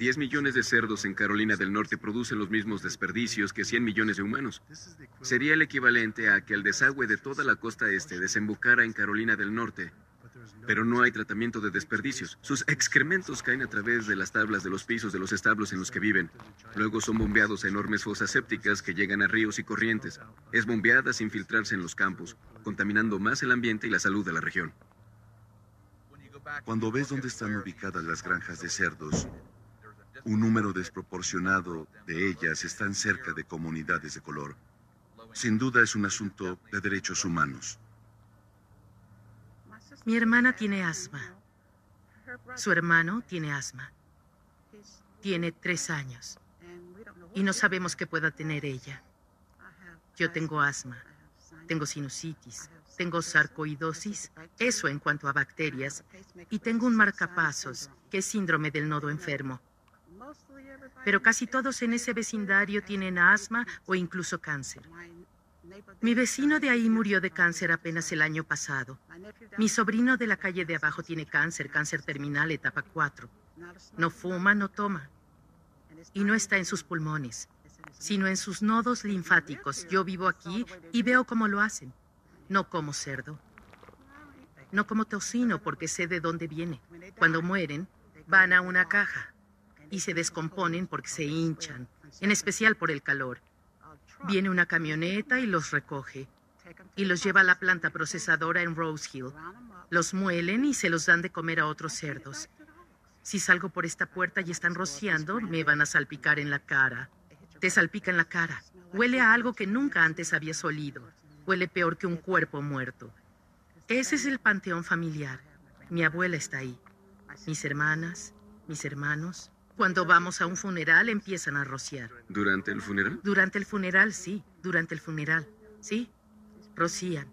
10 millones de cerdos en Carolina del Norte producen los mismos desperdicios que 100 millones de humanos. Sería el equivalente a que el desagüe de toda la costa este desembocara en Carolina del Norte. Pero no hay tratamiento de desperdicios. Sus excrementos caen a través de las tablas de los pisos de los establos en los que viven. Luego son bombeados a enormes fosas sépticas que llegan a ríos y corrientes. Es bombeada sin filtrarse en los campos, contaminando más el ambiente y la salud de la región. Cuando ves dónde están ubicadas las granjas de cerdos, un número desproporcionado de ellas están cerca de comunidades de color. Sin duda es un asunto de derechos humanos. Mi hermana tiene asma. Su hermano tiene asma. Tiene tres años. Y no sabemos qué pueda tener ella. Yo tengo asma. Tengo sinusitis. Tengo sarcoidosis. Eso en cuanto a bacterias. Y tengo un marcapasos, que es síndrome del nodo enfermo pero casi todos en ese vecindario tienen asma o incluso cáncer. Mi vecino de ahí murió de cáncer apenas el año pasado. Mi sobrino de la calle de abajo tiene cáncer, cáncer terminal, etapa 4. No fuma, no toma. Y no está en sus pulmones, sino en sus nodos linfáticos. Yo vivo aquí y veo cómo lo hacen. No como cerdo. No como tocino porque sé de dónde viene. Cuando mueren, van a una caja y se descomponen porque se hinchan, en especial por el calor. Viene una camioneta y los recoge y los lleva a la planta procesadora en Rose Hill. Los muelen y se los dan de comer a otros cerdos. Si salgo por esta puerta y están rociando, me van a salpicar en la cara. Te salpica en la cara. Huele a algo que nunca antes habías olido. Huele peor que un cuerpo muerto. Ese es el panteón familiar. Mi abuela está ahí. Mis hermanas, mis hermanos, cuando vamos a un funeral empiezan a rociar. ¿Durante el funeral? Durante el funeral, sí. Durante el funeral, sí. Rocían.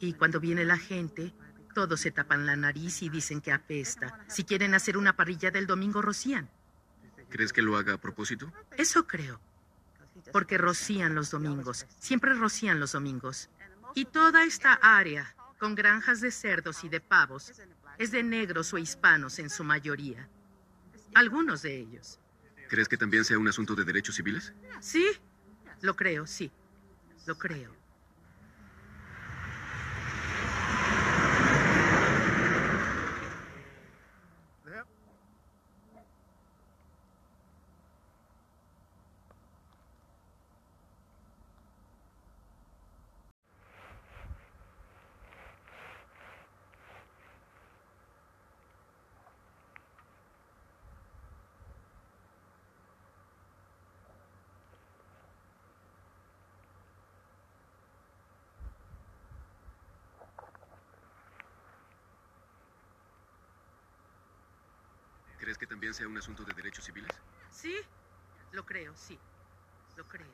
Y cuando viene la gente, todos se tapan la nariz y dicen que apesta. Si quieren hacer una parrilla del domingo, rocían. ¿Crees que lo haga a propósito? Eso creo. Porque rocían los domingos. Siempre rocían los domingos. Y toda esta área con granjas de cerdos y de pavos, es de negros o hispanos en su mayoría. Algunos de ellos. ¿Crees que también sea un asunto de derechos civiles? Sí, lo creo, sí. Lo creo. ¿Crees que también sea un asunto de derechos civiles? Sí, lo creo, sí. Lo creo.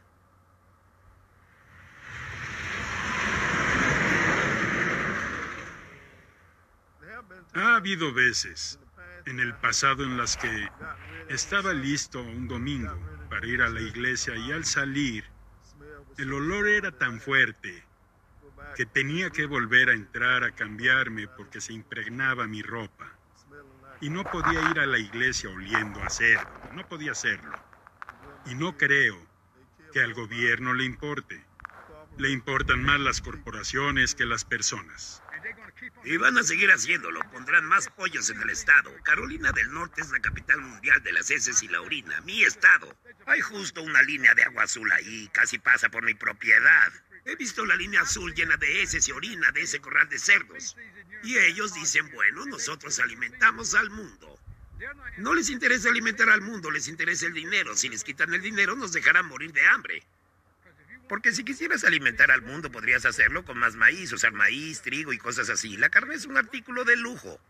Ha habido veces en el pasado en las que estaba listo un domingo para ir a la iglesia y al salir, el olor era tan fuerte que tenía que volver a entrar a cambiarme porque se impregnaba mi ropa. Y no podía ir a la iglesia oliendo a cerdo, no podía hacerlo. Y no creo que al gobierno le importe. Le importan más las corporaciones que las personas. Y van a seguir haciéndolo. Pondrán más pollos en el estado. Carolina del Norte es la capital mundial de las heces y la orina. Mi estado. Hay justo una línea de agua azul ahí. Casi pasa por mi propiedad. He visto la línea azul llena de heces y orina de ese corral de cerdos. Y ellos dicen, bueno, nosotros alimentamos al mundo. No les interesa alimentar al mundo, les interesa el dinero. Si les quitan el dinero, nos dejarán morir de hambre. Porque si quisieras alimentar al mundo, podrías hacerlo con más maíz, usar maíz, trigo y cosas así. La carne es un artículo de lujo.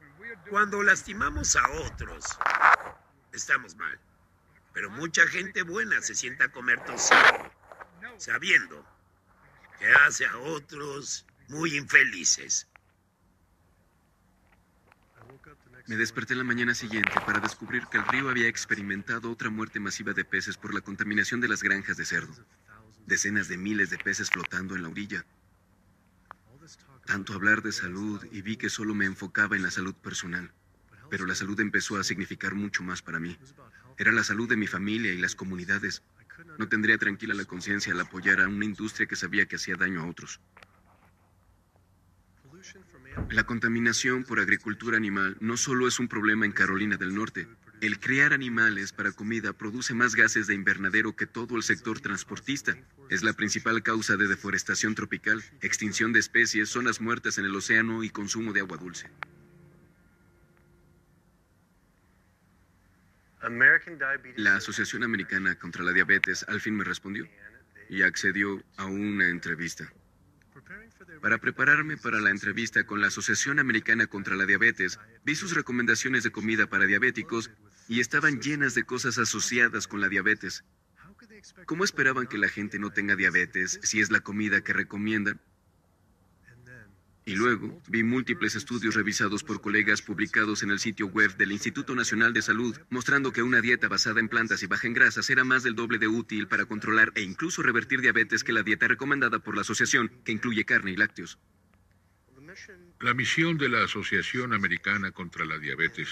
Cuando lastimamos a otros, estamos mal. Pero mucha gente buena se sienta a comer tocino, sabiendo que hace a otros muy infelices. Me desperté la mañana siguiente para descubrir que el río había experimentado otra muerte masiva de peces por la contaminación de las granjas de cerdo. Decenas de miles de peces flotando en la orilla. Tanto hablar de salud y vi que solo me enfocaba en la salud personal. Pero la salud empezó a significar mucho más para mí. Era la salud de mi familia y las comunidades. No tendría tranquila la conciencia al apoyar a una industria que sabía que hacía daño a otros. La contaminación por agricultura animal no solo es un problema en Carolina del Norte. El criar animales para comida produce más gases de invernadero que todo el sector transportista. Es la principal causa de deforestación tropical, extinción de especies, zonas muertas en el océano y consumo de agua dulce. La Asociación Americana contra la Diabetes al fin me respondió y accedió a una entrevista. Para prepararme para la entrevista con la Asociación Americana contra la Diabetes, vi sus recomendaciones de comida para diabéticos y estaban llenas de cosas asociadas con la diabetes. ¿Cómo esperaban que la gente no tenga diabetes si es la comida que recomiendan? Y luego vi múltiples estudios revisados por colegas publicados en el sitio web del Instituto Nacional de Salud, mostrando que una dieta basada en plantas y baja en grasas era más del doble de útil para controlar e incluso revertir diabetes que la dieta recomendada por la asociación, que incluye carne y lácteos. La misión de la Asociación Americana contra la Diabetes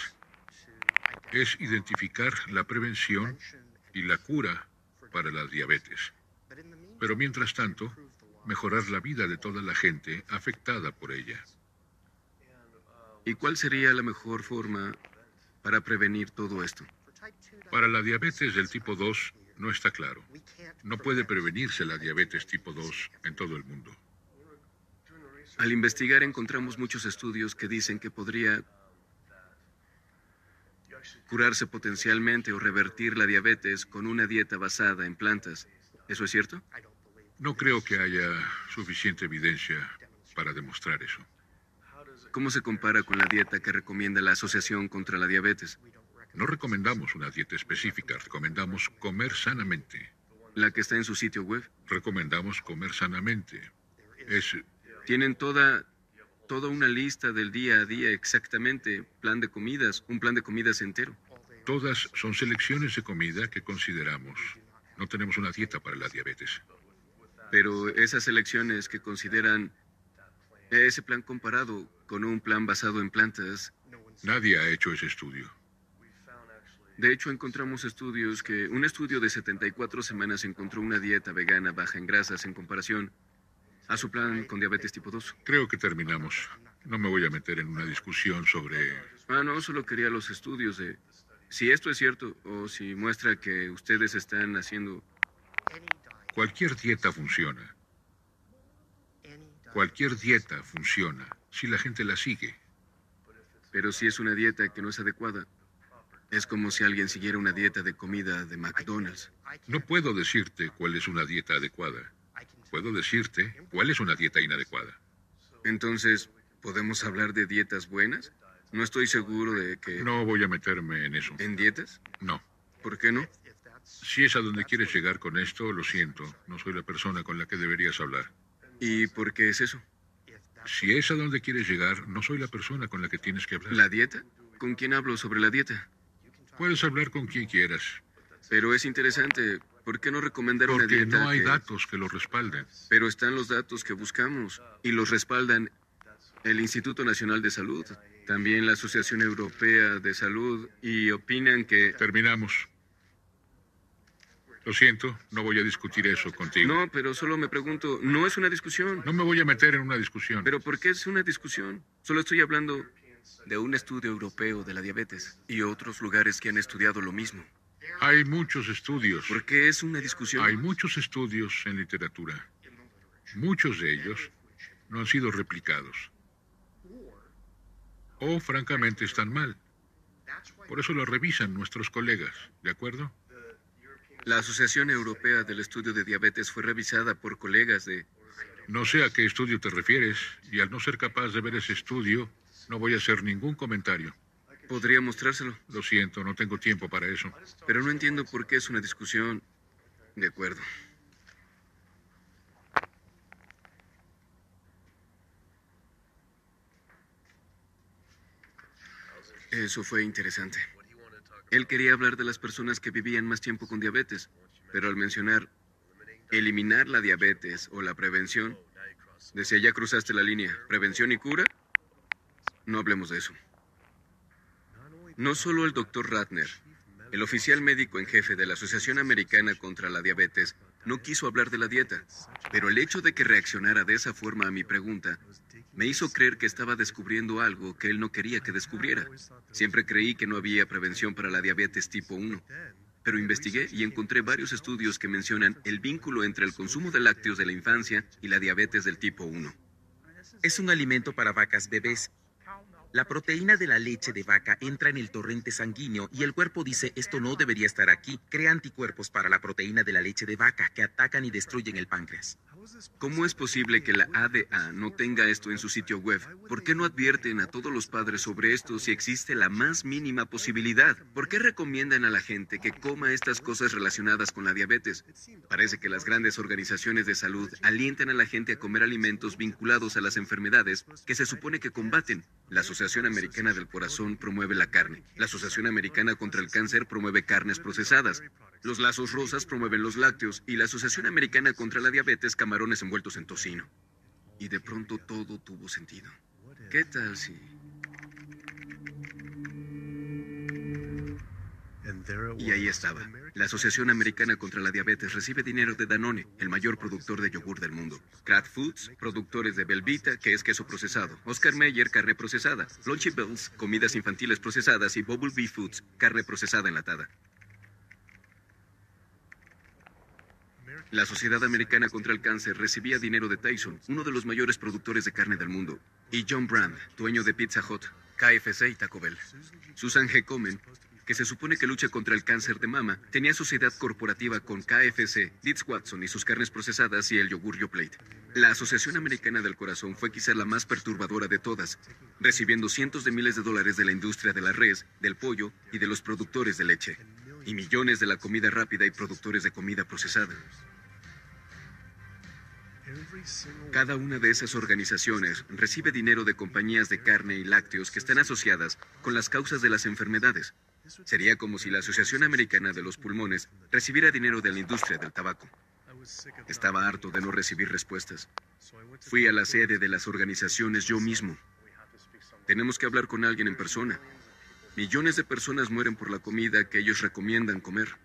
es identificar la prevención y la cura para la diabetes. Pero mientras tanto, mejorar la vida de toda la gente afectada por ella. ¿Y cuál sería la mejor forma para prevenir todo esto? Para la diabetes del tipo 2 no está claro. No puede prevenirse la diabetes tipo 2 en todo el mundo. Al investigar encontramos muchos estudios que dicen que podría curarse potencialmente o revertir la diabetes con una dieta basada en plantas. ¿Eso es cierto? No creo que haya suficiente evidencia para demostrar eso. ¿Cómo se compara con la dieta que recomienda la Asociación contra la Diabetes? No recomendamos una dieta específica, recomendamos comer sanamente. ¿La que está en su sitio web? Recomendamos comer sanamente. Es... Tienen toda, toda una lista del día a día exactamente, plan de comidas, un plan de comidas entero. Todas son selecciones de comida que consideramos. No tenemos una dieta para la diabetes. Pero esas elecciones que consideran Ese plan comparado con un plan basado en plantas. Nadie ha hecho ese estudio. De hecho, encontramos estudios que un estudio de 74 semanas encontró una dieta vegana baja en grasas en comparación a su plan con diabetes tipo 2. Creo que terminamos. No me voy a meter en una discusión sobre... Ah, no, solo quería los estudios de si esto es cierto o si muestra que ustedes están haciendo... Cualquier dieta funciona. Cualquier dieta funciona si la gente la sigue. Pero si es una dieta que no es adecuada, es como si alguien siguiera una dieta de comida de McDonald's. No puedo decirte cuál es una dieta adecuada. Puedo decirte cuál es una dieta inadecuada. Entonces, ¿podemos hablar de dietas buenas? No estoy seguro de que... No voy a meterme en eso. ¿En dietas? No. ¿Por qué no? Si es a donde quieres llegar con esto, lo siento. No soy la persona con la que deberías hablar. ¿Y por qué es eso? Si es a donde quieres llegar, no soy la persona con la que tienes que hablar. ¿La dieta? ¿Con quién hablo sobre la dieta? Puedes hablar con quien quieras. Pero es interesante. ¿Por qué no recomendar una Porque dieta? no hay que- datos que lo respalden. Pero están los datos que buscamos y los respaldan el Instituto Nacional de Salud, también la Asociación Europea de Salud y opinan que... Terminamos. Lo siento, no voy a discutir eso contigo. No, pero solo me pregunto, no es una discusión. No me voy a meter en una discusión. Pero ¿por qué es una discusión? Solo estoy hablando de un estudio europeo de la diabetes y otros lugares que han estudiado lo mismo. Hay muchos estudios. ¿Por qué es una discusión? Hay muchos estudios en literatura. Muchos de ellos no han sido replicados. O francamente están mal. Por eso lo revisan nuestros colegas, ¿de acuerdo? La Asociación Europea del Estudio de Diabetes fue revisada por colegas de... No sé a qué estudio te refieres, y al no ser capaz de ver ese estudio, no voy a hacer ningún comentario. ¿Podría mostrárselo? Lo siento, no tengo tiempo para eso. Pero no entiendo por qué es una discusión. De acuerdo. Eso fue interesante. Él quería hablar de las personas que vivían más tiempo con diabetes, pero al mencionar eliminar la diabetes o la prevención, decía, ya cruzaste la línea, prevención y cura. No hablemos de eso. No solo el doctor Ratner, el oficial médico en jefe de la Asociación Americana contra la Diabetes, no quiso hablar de la dieta, pero el hecho de que reaccionara de esa forma a mi pregunta me hizo creer que estaba descubriendo algo que él no quería que descubriera. Siempre creí que no había prevención para la diabetes tipo 1, pero investigué y encontré varios estudios que mencionan el vínculo entre el consumo de lácteos de la infancia y la diabetes del tipo 1. Es un alimento para vacas bebés. La proteína de la leche de vaca entra en el torrente sanguíneo y el cuerpo dice esto no debería estar aquí. Crea anticuerpos para la proteína de la leche de vaca que atacan y destruyen el páncreas. ¿Cómo es posible que la ADA no tenga esto en su sitio web? ¿Por qué no advierten a todos los padres sobre esto si existe la más mínima posibilidad? ¿Por qué recomiendan a la gente que coma estas cosas relacionadas con la diabetes? Parece que las grandes organizaciones de salud alientan a la gente a comer alimentos vinculados a las enfermedades que se supone que combaten. La Asociación Americana del Corazón promueve la carne. La Asociación Americana contra el Cáncer promueve carnes procesadas. Los lazos rosas promueven los lácteos y la Asociación Americana contra la Diabetes camarones envueltos en tocino. Y de pronto todo tuvo sentido. ¿Qué tal si... Y ahí estaba. La Asociación Americana contra la Diabetes recibe dinero de Danone, el mayor productor de yogur del mundo. Kraft Foods, productores de Belvita, que es queso procesado. Oscar Mayer, carne procesada. Lunchables, comidas infantiles procesadas. Y Bubble Bee Foods, carne procesada enlatada. La Sociedad Americana contra el Cáncer recibía dinero de Tyson, uno de los mayores productores de carne del mundo, y John Brand, dueño de Pizza Hut, KFC y Taco Bell. Susan G. Komen, que se supone que lucha contra el cáncer de mama, tenía sociedad corporativa con KFC, Liz Watson y sus carnes procesadas y el yogur Yoplait. La Asociación Americana del Corazón fue quizá la más perturbadora de todas, recibiendo cientos de miles de dólares de la industria de la res, del pollo y de los productores de leche, y millones de la comida rápida y productores de comida procesada. Cada una de esas organizaciones recibe dinero de compañías de carne y lácteos que están asociadas con las causas de las enfermedades. Sería como si la Asociación Americana de los Pulmones recibiera dinero de la industria del tabaco. Estaba harto de no recibir respuestas. Fui a la sede de las organizaciones yo mismo. Tenemos que hablar con alguien en persona. Millones de personas mueren por la comida que ellos recomiendan comer.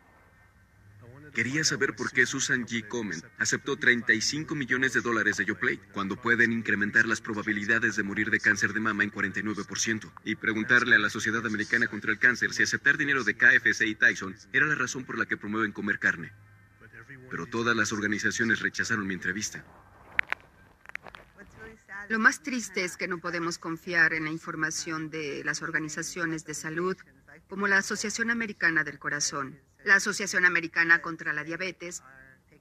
Quería saber por qué Susan G. Komen aceptó 35 millones de dólares de YoPlate cuando pueden incrementar las probabilidades de morir de cáncer de mama en 49% y preguntarle a la Sociedad Americana contra el Cáncer si aceptar dinero de KFC y Tyson era la razón por la que promueven comer carne. Pero todas las organizaciones rechazaron mi entrevista. Lo más triste es que no podemos confiar en la información de las organizaciones de salud como la Asociación Americana del Corazón, la Asociación Americana contra la Diabetes,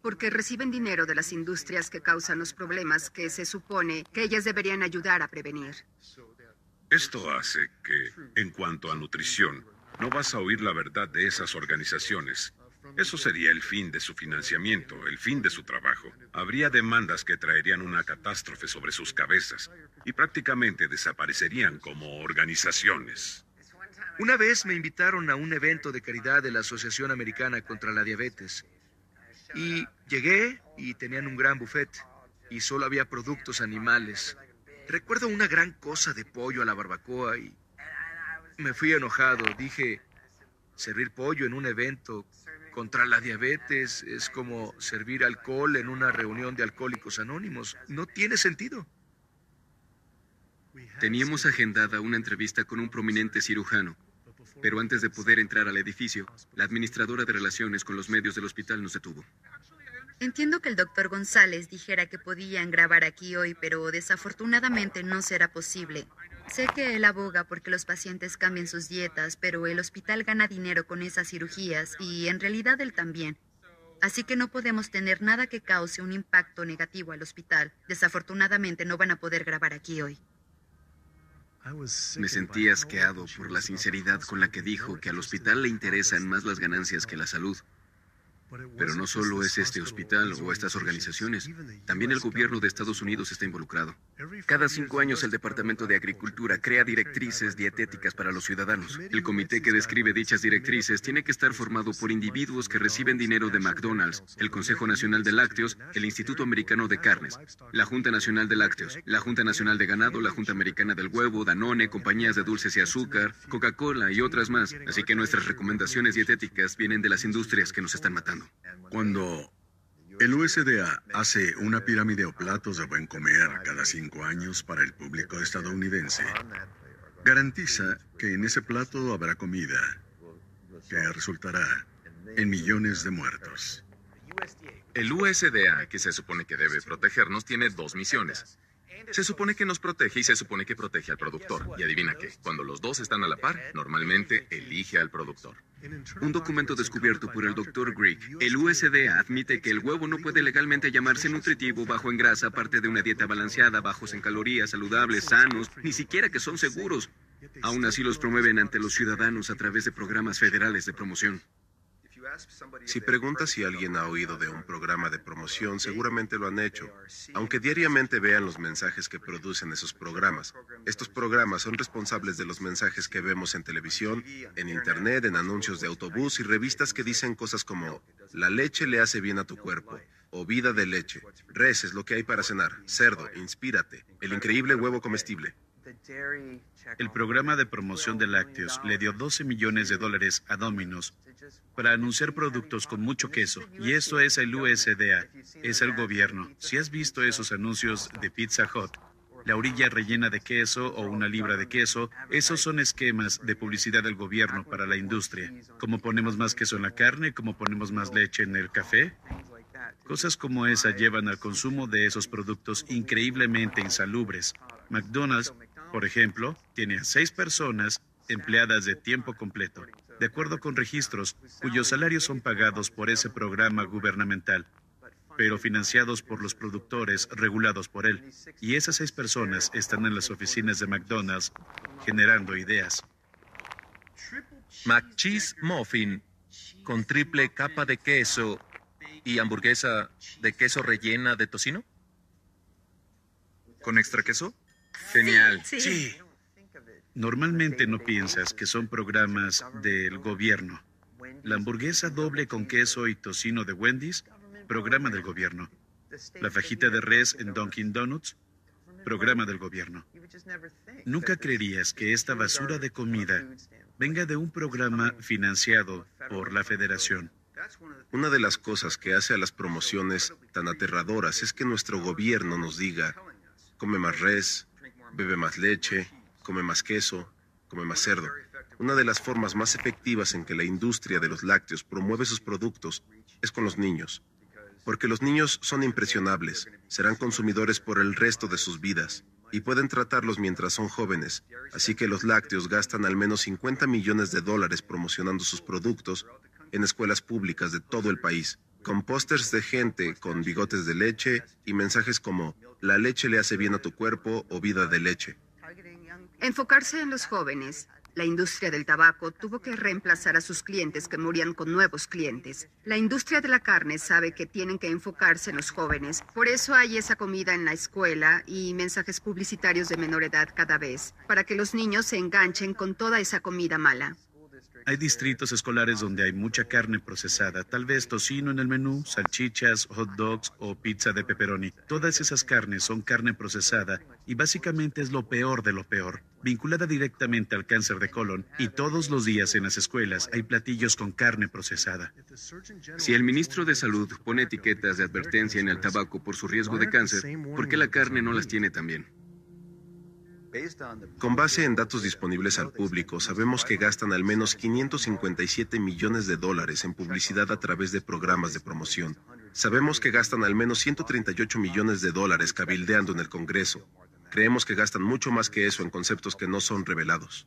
porque reciben dinero de las industrias que causan los problemas que se supone que ellas deberían ayudar a prevenir. Esto hace que, en cuanto a nutrición, no vas a oír la verdad de esas organizaciones. Eso sería el fin de su financiamiento, el fin de su trabajo. Habría demandas que traerían una catástrofe sobre sus cabezas y prácticamente desaparecerían como organizaciones. Una vez me invitaron a un evento de caridad de la Asociación Americana contra la Diabetes. Y llegué y tenían un gran buffet y solo había productos animales. Recuerdo una gran cosa de pollo a la barbacoa y me fui enojado. Dije, servir pollo en un evento contra la diabetes es como servir alcohol en una reunión de alcohólicos anónimos. No tiene sentido. Teníamos agendada una entrevista con un prominente cirujano pero antes de poder entrar al edificio, la administradora de relaciones con los medios del hospital nos detuvo. Entiendo que el doctor González dijera que podían grabar aquí hoy, pero desafortunadamente no será posible. Sé que él aboga porque los pacientes cambien sus dietas, pero el hospital gana dinero con esas cirugías y en realidad él también. Así que no podemos tener nada que cause un impacto negativo al hospital. Desafortunadamente no van a poder grabar aquí hoy. Me sentí asqueado por la sinceridad con la que dijo que al hospital le interesan más las ganancias que la salud. Pero no solo es este hospital o estas organizaciones, también el gobierno de Estados Unidos está involucrado. Cada cinco años el Departamento de Agricultura crea directrices dietéticas para los ciudadanos. El comité que describe dichas directrices tiene que estar formado por individuos que reciben dinero de McDonald's, el Consejo Nacional de Lácteos, el Instituto Americano de Carnes, la Junta Nacional de Lácteos, la Junta Nacional de Ganado, la Junta Americana del Huevo, Danone, compañías de dulces y azúcar, Coca-Cola y otras más. Así que nuestras recomendaciones dietéticas vienen de las industrias que nos están matando. Cuando el USDA hace una pirámide o platos de buen comer cada cinco años para el público estadounidense, garantiza que en ese plato habrá comida que resultará en millones de muertos. El USDA, que se supone que debe protegernos, tiene dos misiones. Se supone que nos protege y se supone que protege al productor. Y adivina qué, cuando los dos están a la par, normalmente elige al productor. Un documento descubierto por el Dr. Greek, el USDA admite que el huevo no puede legalmente llamarse nutritivo, bajo en grasa, aparte de una dieta balanceada, bajos en calorías, saludables, sanos, ni siquiera que son seguros. Aún así los promueven ante los ciudadanos a través de programas federales de promoción. Si preguntas si alguien ha oído de un programa de promoción, seguramente lo han hecho, aunque diariamente vean los mensajes que producen esos programas. Estos programas son responsables de los mensajes que vemos en televisión, en Internet, en anuncios de autobús y revistas que dicen cosas como, la leche le hace bien a tu cuerpo, o vida de leche, res es lo que hay para cenar, cerdo, inspírate, el increíble huevo comestible. El programa de promoción de lácteos le dio 12 millones de dólares a Domino's para anunciar productos con mucho queso. Y eso es el USDA, es el gobierno. Si has visto esos anuncios de Pizza Hut, la orilla rellena de queso o una libra de queso, esos son esquemas de publicidad del gobierno para la industria. Como ponemos más queso en la carne, como ponemos más leche en el café. Cosas como esa llevan al consumo de esos productos increíblemente insalubres. McDonald's, por ejemplo, tiene a seis personas empleadas de tiempo completo de acuerdo con registros cuyos salarios son pagados por ese programa gubernamental, pero financiados por los productores regulados por él. Y esas seis personas están en las oficinas de McDonald's generando ideas. McCheese Muffin con triple capa de queso y hamburguesa de queso rellena de tocino. ¿Con extra queso? Genial. sí. Normalmente no piensas que son programas del gobierno. La hamburguesa doble con queso y tocino de Wendy's programa del gobierno. La fajita de res en Dunkin' Donuts, programa del gobierno. Nunca creerías que esta basura de comida venga de un programa financiado por la federación. Una de las cosas que hace a las promociones tan aterradoras es que nuestro gobierno nos diga, come más res, bebe más leche, come más queso, come más cerdo. Una de las formas más efectivas en que la industria de los lácteos promueve sus productos es con los niños. Porque los niños son impresionables, serán consumidores por el resto de sus vidas y pueden tratarlos mientras son jóvenes. Así que los lácteos gastan al menos 50 millones de dólares promocionando sus productos en escuelas públicas de todo el país, con pósters de gente con bigotes de leche y mensajes como la leche le hace bien a tu cuerpo o vida de leche. Enfocarse en los jóvenes. La industria del tabaco tuvo que reemplazar a sus clientes que morían con nuevos clientes. La industria de la carne sabe que tienen que enfocarse en los jóvenes. Por eso hay esa comida en la escuela y mensajes publicitarios de menor edad cada vez, para que los niños se enganchen con toda esa comida mala. Hay distritos escolares donde hay mucha carne procesada, tal vez tocino en el menú, salchichas, hot dogs o pizza de pepperoni. Todas esas carnes son carne procesada y básicamente es lo peor de lo peor, vinculada directamente al cáncer de colon y todos los días en las escuelas hay platillos con carne procesada. Si el ministro de Salud pone etiquetas de advertencia en el tabaco por su riesgo de cáncer, ¿por qué la carne no las tiene también? Con base en datos disponibles al público, sabemos que gastan al menos 557 millones de dólares en publicidad a través de programas de promoción. Sabemos que gastan al menos 138 millones de dólares cabildeando en el Congreso, Creemos que gastan mucho más que eso en conceptos que no son revelados.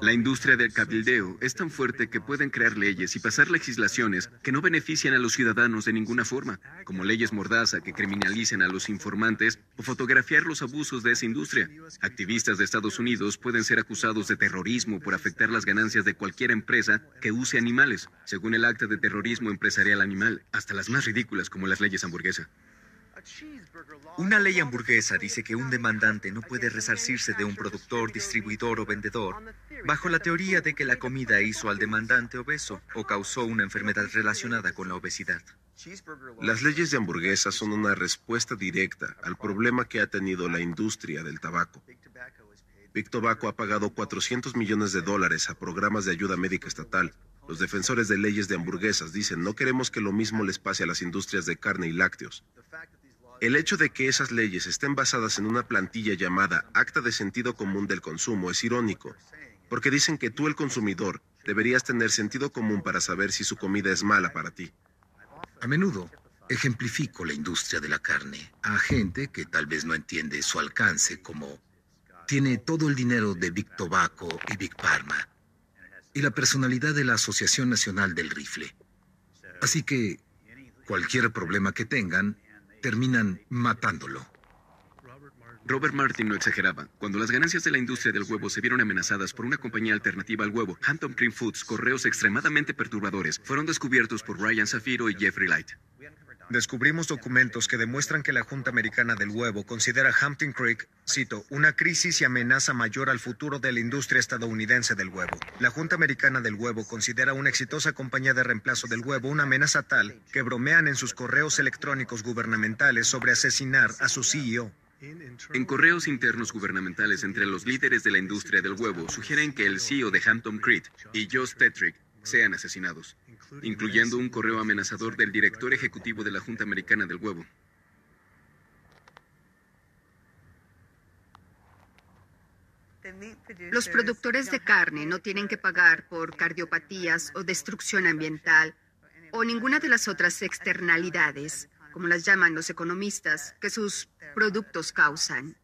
La industria del cabildeo es tan fuerte que pueden crear leyes y pasar legislaciones que no benefician a los ciudadanos de ninguna forma, como leyes mordaza que criminalicen a los informantes o fotografiar los abusos de esa industria. Activistas de Estados Unidos pueden ser acusados de terrorismo por afectar las ganancias de cualquier empresa que use animales, según el acta de terrorismo empresarial animal, hasta las más ridículas como las leyes hamburguesa. Una ley hamburguesa dice que un demandante no puede resarcirse de un productor, distribuidor o vendedor bajo la teoría de que la comida hizo al demandante obeso o causó una enfermedad relacionada con la obesidad. Las leyes de hamburguesa son una respuesta directa al problema que ha tenido la industria del tabaco. Big Tobacco ha pagado 400 millones de dólares a programas de ayuda médica estatal. Los defensores de leyes de hamburguesas dicen no queremos que lo mismo les pase a las industrias de carne y lácteos. El hecho de que esas leyes estén basadas en una plantilla llamada Acta de Sentido Común del Consumo es irónico, porque dicen que tú el consumidor deberías tener sentido común para saber si su comida es mala para ti. A menudo ejemplifico la industria de la carne a gente que tal vez no entiende su alcance como tiene todo el dinero de Big Tobacco y Big Pharma y la personalidad de la Asociación Nacional del Rifle. Así que cualquier problema que tengan, terminan matándolo. Robert Martin no exageraba. Cuando las ganancias de la industria del huevo se vieron amenazadas por una compañía alternativa al huevo, Hampton Cream Foods, correos extremadamente perturbadores, fueron descubiertos por Ryan Zafiro y Jeffrey Light. Descubrimos documentos que demuestran que la Junta Americana del Huevo considera Hampton Creek, cito, una crisis y amenaza mayor al futuro de la industria estadounidense del huevo. La Junta Americana del Huevo considera una exitosa compañía de reemplazo del huevo una amenaza tal que bromean en sus correos electrónicos gubernamentales sobre asesinar a su CEO. En correos internos gubernamentales entre los líderes de la industria del huevo sugieren que el CEO de Hampton Creek y Josh Tetrick sean asesinados, incluyendo un correo amenazador del director ejecutivo de la Junta Americana del Huevo. Los productores de carne no tienen que pagar por cardiopatías o destrucción ambiental o ninguna de las otras externalidades, como las llaman los economistas, que sus productos causan.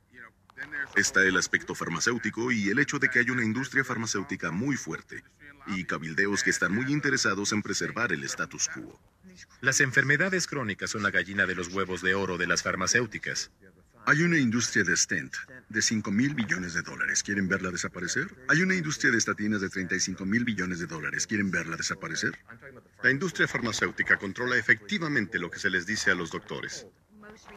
Está el aspecto farmacéutico y el hecho de que hay una industria farmacéutica muy fuerte y cabildeos que están muy interesados en preservar el status quo. Las enfermedades crónicas son la gallina de los huevos de oro de las farmacéuticas. Hay una industria de stent de 5 mil billones de dólares. ¿Quieren verla desaparecer? Hay una industria de estatinas de 35 mil billones de dólares. ¿Quieren verla desaparecer? La industria farmacéutica controla efectivamente lo que se les dice a los doctores.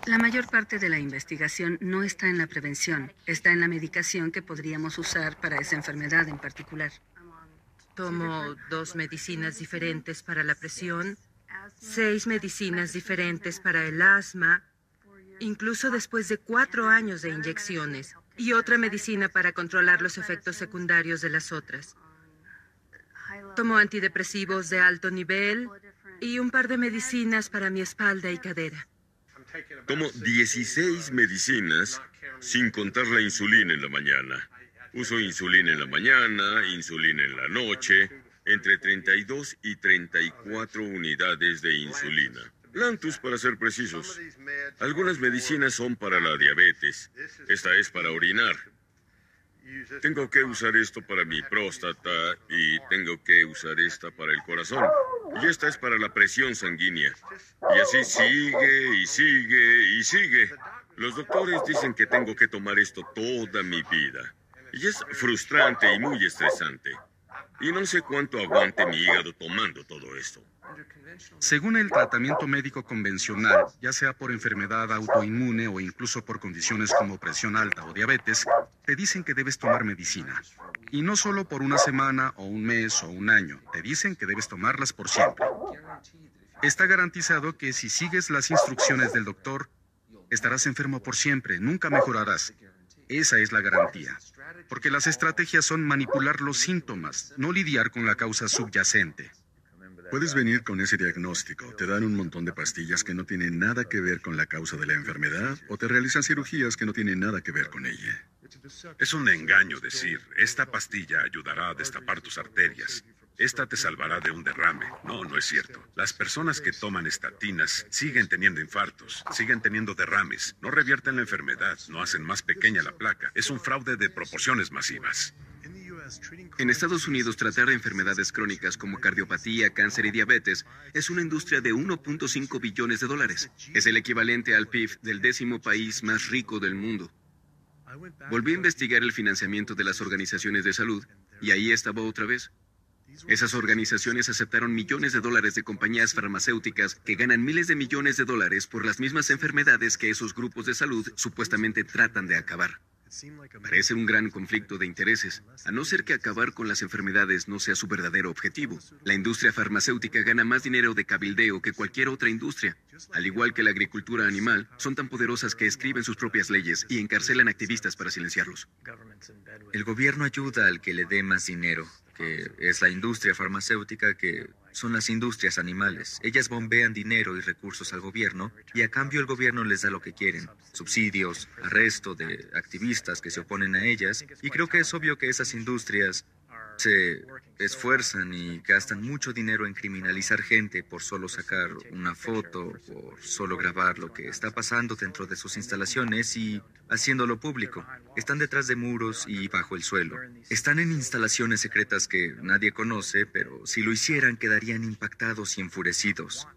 La mayor parte de la investigación no está en la prevención, está en la medicación que podríamos usar para esa enfermedad en particular. Tomo dos medicinas diferentes para la presión seis medicinas diferentes para el asma, incluso después de cuatro años de inyecciones, y otra medicina para controlar los efectos secundarios de las otras. Tomo antidepresivos de alto nivel y un par de medicinas para mi espalda y cadera. Tomo 16 medicinas sin contar la insulina en la mañana. Uso insulina en la mañana, insulina en la noche, entre 32 y 34 unidades de insulina. Lantus, para ser precisos. Algunas medicinas son para la diabetes. Esta es para orinar. Tengo que usar esto para mi próstata y tengo que usar esta para el corazón. Y esta es para la presión sanguínea. Y así sigue y sigue y sigue. Los doctores dicen que tengo que tomar esto toda mi vida. Y es frustrante y muy estresante. Y no sé cuánto aguante mi hígado tomando todo esto. Según el tratamiento médico convencional, ya sea por enfermedad autoinmune o incluso por condiciones como presión alta o diabetes, te dicen que debes tomar medicina. Y no solo por una semana o un mes o un año, te dicen que debes tomarlas por siempre. Está garantizado que si sigues las instrucciones del doctor, estarás enfermo por siempre, nunca mejorarás. Esa es la garantía. Porque las estrategias son manipular los síntomas, no lidiar con la causa subyacente. Puedes venir con ese diagnóstico. Te dan un montón de pastillas que no tienen nada que ver con la causa de la enfermedad o te realizan cirugías que no tienen nada que ver con ella. Es un engaño decir, esta pastilla ayudará a destapar tus arterias. Esta te salvará de un derrame. No, no es cierto. Las personas que toman estatinas siguen teniendo infartos, siguen teniendo derrames, no revierten la enfermedad, no hacen más pequeña la placa. Es un fraude de proporciones masivas. En Estados Unidos, tratar enfermedades crónicas como cardiopatía, cáncer y diabetes es una industria de 1.5 billones de dólares. Es el equivalente al PIB del décimo país más rico del mundo. Volví a investigar el financiamiento de las organizaciones de salud y ahí estaba otra vez. Esas organizaciones aceptaron millones de dólares de compañías farmacéuticas que ganan miles de millones de dólares por las mismas enfermedades que esos grupos de salud supuestamente tratan de acabar. Parece un gran conflicto de intereses, a no ser que acabar con las enfermedades no sea su verdadero objetivo. La industria farmacéutica gana más dinero de cabildeo que cualquier otra industria. Al igual que la agricultura animal, son tan poderosas que escriben sus propias leyes y encarcelan activistas para silenciarlos. El gobierno ayuda al que le dé más dinero que es la industria farmacéutica, que son las industrias animales. Ellas bombean dinero y recursos al gobierno y a cambio el gobierno les da lo que quieren, subsidios, arresto de activistas que se oponen a ellas, y creo que es obvio que esas industrias se esfuerzan y gastan mucho dinero en criminalizar gente por solo sacar una foto, por solo grabar lo que está pasando dentro de sus instalaciones y haciéndolo público. Están detrás de muros y bajo el suelo. Están en instalaciones secretas que nadie conoce, pero si lo hicieran quedarían impactados y enfurecidos.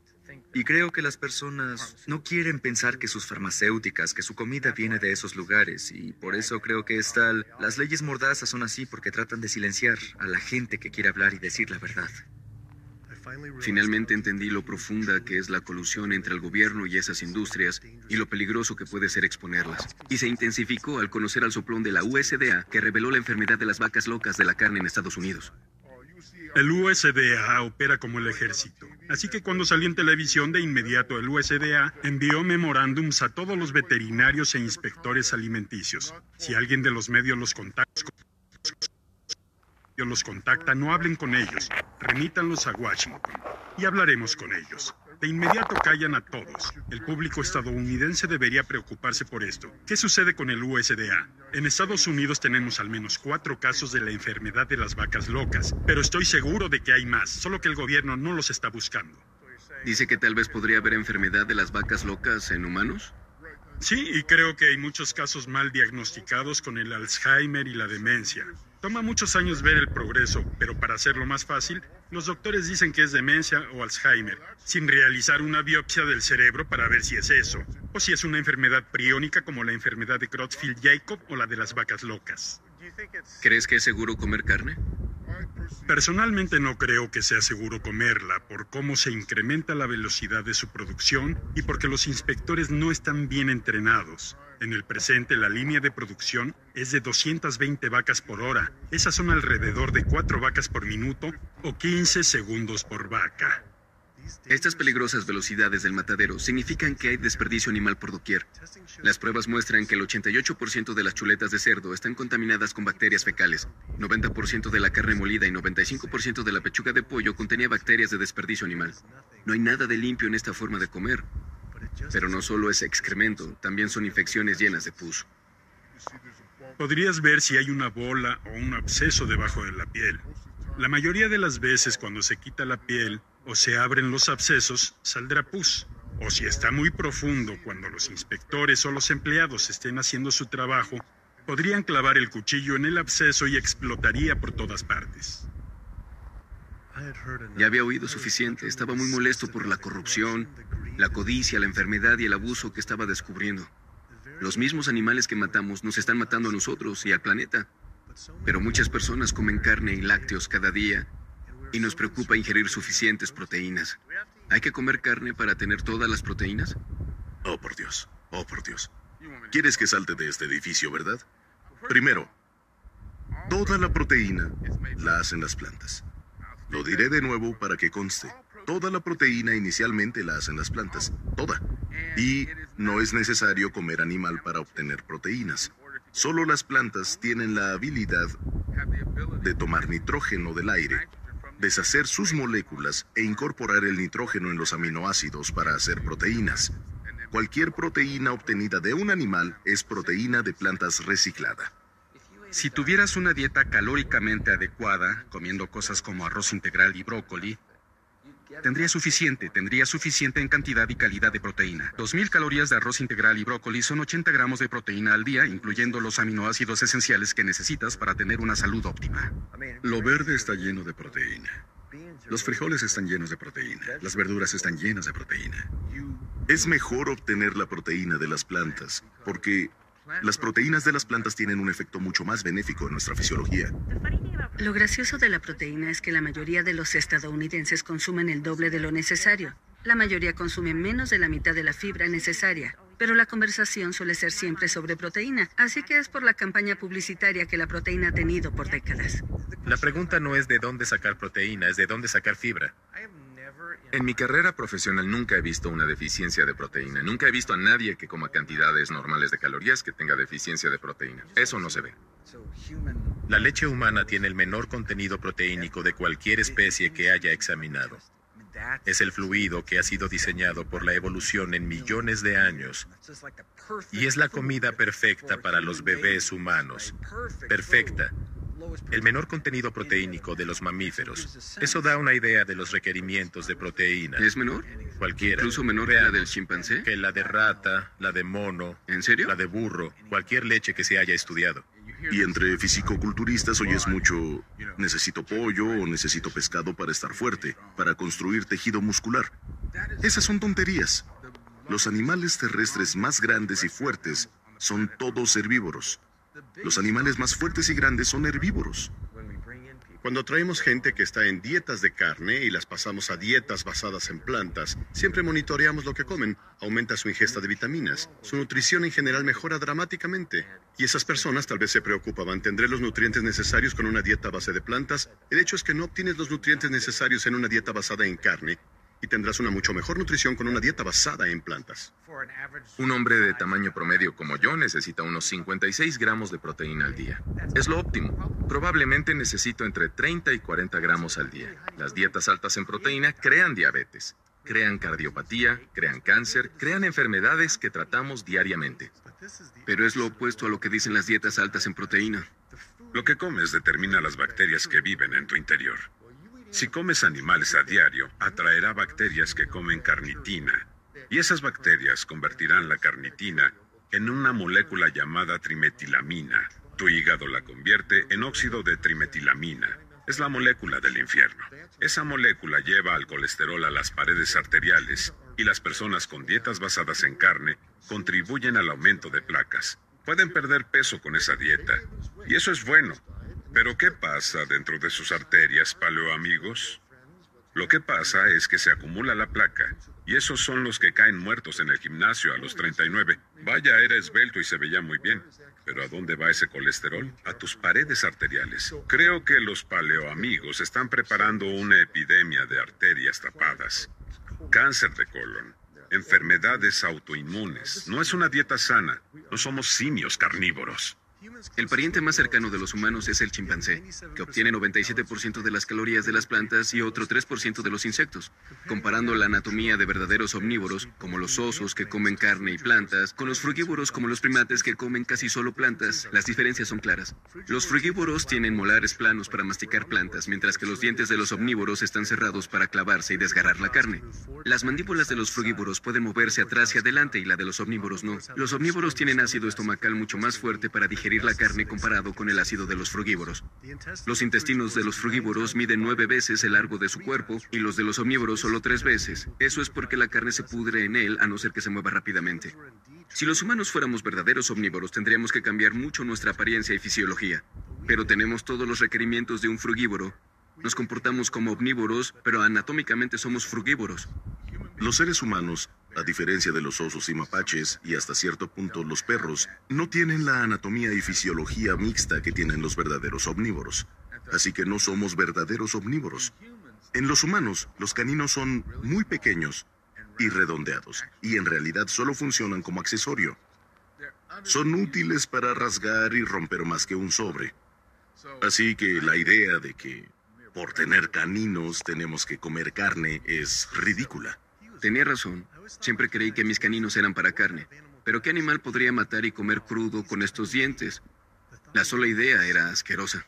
Y creo que las personas no quieren pensar que sus farmacéuticas, que su comida viene de esos lugares. Y por eso creo que es tal. Las leyes mordazas son así porque tratan de silenciar a la gente que quiere hablar y decir la verdad. Finalmente entendí lo profunda que es la colusión entre el gobierno y esas industrias y lo peligroso que puede ser exponerlas. Y se intensificó al conocer al soplón de la USDA que reveló la enfermedad de las vacas locas de la carne en Estados Unidos. El USDA opera como el ejército. Así que cuando salió en televisión, de inmediato el USDA envió memorándums a todos los veterinarios e inspectores alimenticios. Si alguien de los medios los contacta, los contacta, no hablen con ellos, remítanlos a Washington y hablaremos con ellos. De inmediato callan a todos. El público estadounidense debería preocuparse por esto. ¿Qué sucede con el USDA? En Estados Unidos tenemos al menos cuatro casos de la enfermedad de las vacas locas, pero estoy seguro de que hay más, solo que el gobierno no los está buscando. ¿Dice que tal vez podría haber enfermedad de las vacas locas en humanos? Sí, y creo que hay muchos casos mal diagnosticados con el Alzheimer y la demencia. Toma muchos años ver el progreso, pero para hacerlo más fácil, los doctores dicen que es demencia o Alzheimer, sin realizar una biopsia del cerebro para ver si es eso, o si es una enfermedad priónica como la enfermedad de Creutzfeldt-Jakob o la de las vacas locas. ¿Crees que es seguro comer carne? Personalmente no creo que sea seguro comerla por cómo se incrementa la velocidad de su producción y porque los inspectores no están bien entrenados. En el presente la línea de producción es de 220 vacas por hora. Esas son alrededor de 4 vacas por minuto o 15 segundos por vaca. Estas peligrosas velocidades del matadero significan que hay desperdicio animal por doquier. Las pruebas muestran que el 88% de las chuletas de cerdo están contaminadas con bacterias fecales. 90% de la carne molida y 95% de la pechuga de pollo contenía bacterias de desperdicio animal. No hay nada de limpio en esta forma de comer. Pero no solo es excremento, también son infecciones llenas de pus. Podrías ver si hay una bola o un absceso debajo de la piel. La mayoría de las veces cuando se quita la piel o se abren los abscesos, saldrá pus. O si está muy profundo, cuando los inspectores o los empleados estén haciendo su trabajo, podrían clavar el cuchillo en el absceso y explotaría por todas partes. Ya había oído suficiente. Estaba muy molesto por la corrupción, la codicia, la enfermedad y el abuso que estaba descubriendo. Los mismos animales que matamos nos están matando a nosotros y al planeta. Pero muchas personas comen carne y lácteos cada día y nos preocupa ingerir suficientes proteínas. ¿Hay que comer carne para tener todas las proteínas? Oh, por Dios. Oh, por Dios. ¿Quieres que salte de este edificio, verdad? Primero, toda la proteína la hacen las plantas. Lo diré de nuevo para que conste. Toda la proteína inicialmente la hacen las plantas. Toda. Y no es necesario comer animal para obtener proteínas. Solo las plantas tienen la habilidad de tomar nitrógeno del aire, deshacer sus moléculas e incorporar el nitrógeno en los aminoácidos para hacer proteínas. Cualquier proteína obtenida de un animal es proteína de plantas reciclada. Si tuvieras una dieta calóricamente adecuada, comiendo cosas como arroz integral y brócoli, tendría suficiente, tendría suficiente en cantidad y calidad de proteína. 2.000 calorías de arroz integral y brócoli son 80 gramos de proteína al día, incluyendo los aminoácidos esenciales que necesitas para tener una salud óptima. Lo verde está lleno de proteína. Los frijoles están llenos de proteína. Las verduras están llenas de proteína. Es mejor obtener la proteína de las plantas, porque las proteínas de las plantas tienen un efecto mucho más benéfico en nuestra fisiología. Lo gracioso de la proteína es que la mayoría de los estadounidenses consumen el doble de lo necesario. La mayoría consume menos de la mitad de la fibra necesaria. Pero la conversación suele ser siempre sobre proteína, así que es por la campaña publicitaria que la proteína ha tenido por décadas. La pregunta no es de dónde sacar proteína, es de dónde sacar fibra. En mi carrera profesional nunca he visto una deficiencia de proteína. Nunca he visto a nadie que coma cantidades normales de calorías que tenga deficiencia de proteína. Eso no se ve. La leche humana tiene el menor contenido proteínico de cualquier especie que haya examinado. Es el fluido que ha sido diseñado por la evolución en millones de años y es la comida perfecta para los bebés humanos. Perfecta. El menor contenido proteínico de los mamíferos. Eso da una idea de los requerimientos de proteína. ¿Es menor? Cualquiera. ¿Incluso menor que la del chimpancé? Que la de rata, la de mono. ¿En serio? La de burro. Cualquier leche que se haya estudiado. Y entre fisicoculturistas oyes mucho, necesito pollo o necesito pescado para estar fuerte, para construir tejido muscular. Esas son tonterías. Los animales terrestres más grandes y fuertes son todos herbívoros. Los animales más fuertes y grandes son herbívoros. Cuando traemos gente que está en dietas de carne y las pasamos a dietas basadas en plantas, siempre monitoreamos lo que comen, aumenta su ingesta de vitaminas, su nutrición en general mejora dramáticamente. Y esas personas tal vez se preocupaban, ¿tendré los nutrientes necesarios con una dieta base de plantas? El hecho es que no obtienes los nutrientes necesarios en una dieta basada en carne y tendrás una mucho mejor nutrición con una dieta basada en plantas. Un hombre de tamaño promedio como yo necesita unos 56 gramos de proteína al día. Es lo óptimo. Probablemente necesito entre 30 y 40 gramos al día. Las dietas altas en proteína crean diabetes, crean cardiopatía, crean cáncer, crean enfermedades que tratamos diariamente. Pero es lo opuesto a lo que dicen las dietas altas en proteína. Lo que comes determina las bacterias que viven en tu interior. Si comes animales a diario, atraerá bacterias que comen carnitina, y esas bacterias convertirán la carnitina en una molécula llamada trimetilamina. Tu hígado la convierte en óxido de trimetilamina. Es la molécula del infierno. Esa molécula lleva al colesterol a las paredes arteriales y las personas con dietas basadas en carne contribuyen al aumento de placas. Pueden perder peso con esa dieta. Y eso es bueno, pero ¿qué pasa dentro de sus arterias, paleoamigos? Lo que pasa es que se acumula la placa, y esos son los que caen muertos en el gimnasio a los 39. Vaya, era esbelto y se veía muy bien. Pero ¿a dónde va ese colesterol? A tus paredes arteriales. Creo que los paleoamigos están preparando una epidemia de arterias tapadas. cáncer de colon, enfermedades autoinmunes. No es una dieta sana. No somos simios carnívoros. El pariente más cercano de los humanos es el chimpancé, que obtiene 97% de las calorías de las plantas y otro 3% de los insectos. Comparando la anatomía de verdaderos omnívoros, como los osos que comen carne y plantas, con los frugívoros como los primates que comen casi solo plantas, las diferencias son claras. Los frugívoros tienen molares planos para masticar plantas, mientras que los dientes de los omnívoros están cerrados para clavarse y desgarrar la carne. Las mandíbulas de los frugívoros pueden moverse atrás y adelante y la de los omnívoros no. Los omnívoros tienen ácido estomacal mucho más fuerte para digerir la carne comparado con el ácido de los frugívoros. Los intestinos de los frugívoros miden nueve veces el largo de su cuerpo y los de los omnívoros solo tres veces. Eso es porque la carne se pudre en él a no ser que se mueva rápidamente. Si los humanos fuéramos verdaderos omnívoros, tendríamos que cambiar mucho nuestra apariencia y fisiología. Pero tenemos todos los requerimientos de un frugívoro. Nos comportamos como omnívoros, pero anatómicamente somos frugívoros. Los seres humanos, a diferencia de los osos y mapaches, y hasta cierto punto los perros, no tienen la anatomía y fisiología mixta que tienen los verdaderos omnívoros. Así que no somos verdaderos omnívoros. En los humanos, los caninos son muy pequeños y redondeados, y en realidad solo funcionan como accesorio. Son útiles para rasgar y romper más que un sobre. Así que la idea de que por tener caninos tenemos que comer carne es ridícula. Tenía razón. Siempre creí que mis caninos eran para carne. Pero ¿qué animal podría matar y comer crudo con estos dientes? La sola idea era asquerosa.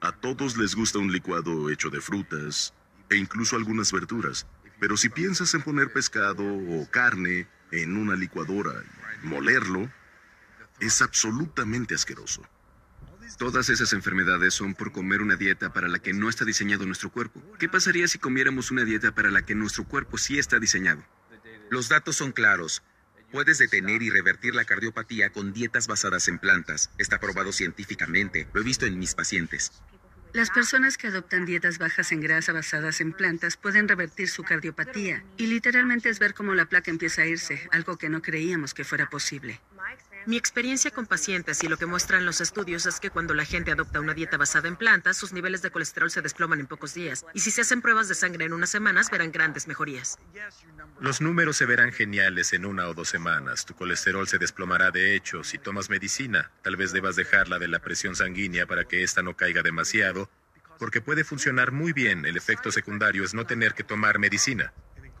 A todos les gusta un licuado hecho de frutas e incluso algunas verduras. Pero si piensas en poner pescado o carne en una licuadora y molerlo, es absolutamente asqueroso. Todas esas enfermedades son por comer una dieta para la que no está diseñado nuestro cuerpo. ¿Qué pasaría si comiéramos una dieta para la que nuestro cuerpo sí está diseñado? Los datos son claros. Puedes detener y revertir la cardiopatía con dietas basadas en plantas. Está probado científicamente. Lo he visto en mis pacientes. Las personas que adoptan dietas bajas en grasa basadas en plantas pueden revertir su cardiopatía y literalmente es ver cómo la placa empieza a irse, algo que no creíamos que fuera posible. Mi experiencia con pacientes y lo que muestran los estudios es que cuando la gente adopta una dieta basada en plantas, sus niveles de colesterol se desploman en pocos días. Y si se hacen pruebas de sangre en unas semanas, verán grandes mejorías. Los números se verán geniales en una o dos semanas. Tu colesterol se desplomará de hecho. Si tomas medicina, tal vez debas dejarla de la presión sanguínea para que ésta no caiga demasiado, porque puede funcionar muy bien. El efecto secundario es no tener que tomar medicina.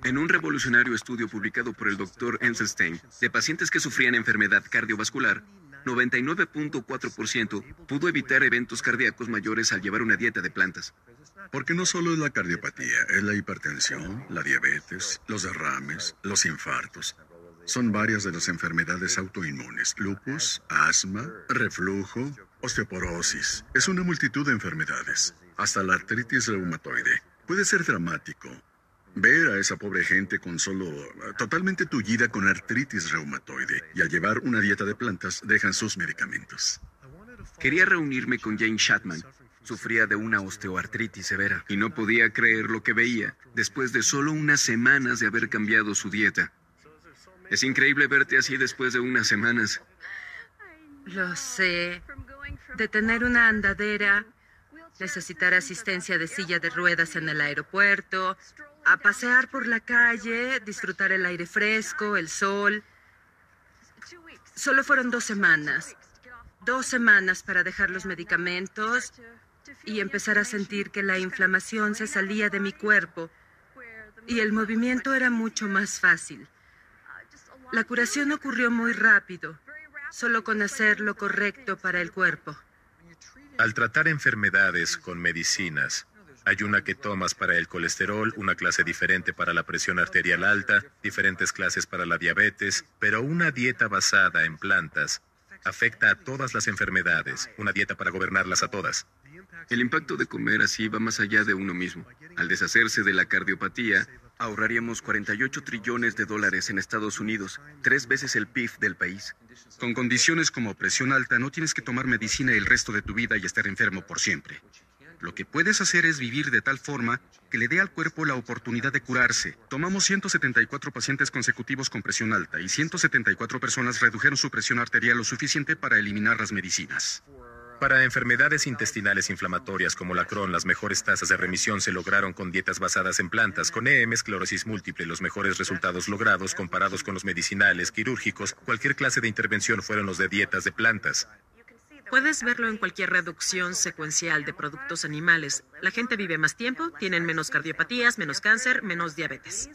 En un revolucionario estudio publicado por el Dr. Enselstein de pacientes que sufrían enfermedad cardiovascular, 99.4% pudo evitar eventos cardíacos mayores al llevar una dieta de plantas. Porque no solo es la cardiopatía, es la hipertensión, la diabetes, los derrames, los infartos. Son varias de las enfermedades autoinmunes, lupus, asma, reflujo, osteoporosis. Es una multitud de enfermedades, hasta la artritis reumatoide. Puede ser dramático, Ver a esa pobre gente con solo totalmente tullida con artritis reumatoide y al llevar una dieta de plantas dejan sus medicamentos. Quería reunirme con Jane Shatman. Sufría de una osteoartritis severa y no podía creer lo que veía después de solo unas semanas de haber cambiado su dieta. Es increíble verte así después de unas semanas. Lo sé. De tener una andadera, necesitar asistencia de silla de ruedas en el aeropuerto, a pasear por la calle, disfrutar el aire fresco, el sol. Solo fueron dos semanas. Dos semanas para dejar los medicamentos y empezar a sentir que la inflamación se salía de mi cuerpo y el movimiento era mucho más fácil. La curación ocurrió muy rápido, solo con hacer lo correcto para el cuerpo. Al tratar enfermedades con medicinas, hay una que tomas para el colesterol, una clase diferente para la presión arterial alta, diferentes clases para la diabetes, pero una dieta basada en plantas afecta a todas las enfermedades, una dieta para gobernarlas a todas. El impacto de comer así va más allá de uno mismo. Al deshacerse de la cardiopatía, ahorraríamos 48 trillones de dólares en Estados Unidos, tres veces el PIB del país. Con condiciones como presión alta, no tienes que tomar medicina el resto de tu vida y estar enfermo por siempre. Lo que puedes hacer es vivir de tal forma que le dé al cuerpo la oportunidad de curarse. Tomamos 174 pacientes consecutivos con presión alta y 174 personas redujeron su presión arterial lo suficiente para eliminar las medicinas. Para enfermedades intestinales inflamatorias como la Crohn, las mejores tasas de remisión se lograron con dietas basadas en plantas. Con EM, esclerosis múltiple, los mejores resultados logrados comparados con los medicinales, quirúrgicos, cualquier clase de intervención fueron los de dietas de plantas. Puedes verlo en cualquier reducción secuencial de productos animales. La gente vive más tiempo, tienen menos cardiopatías, menos cáncer, menos diabetes.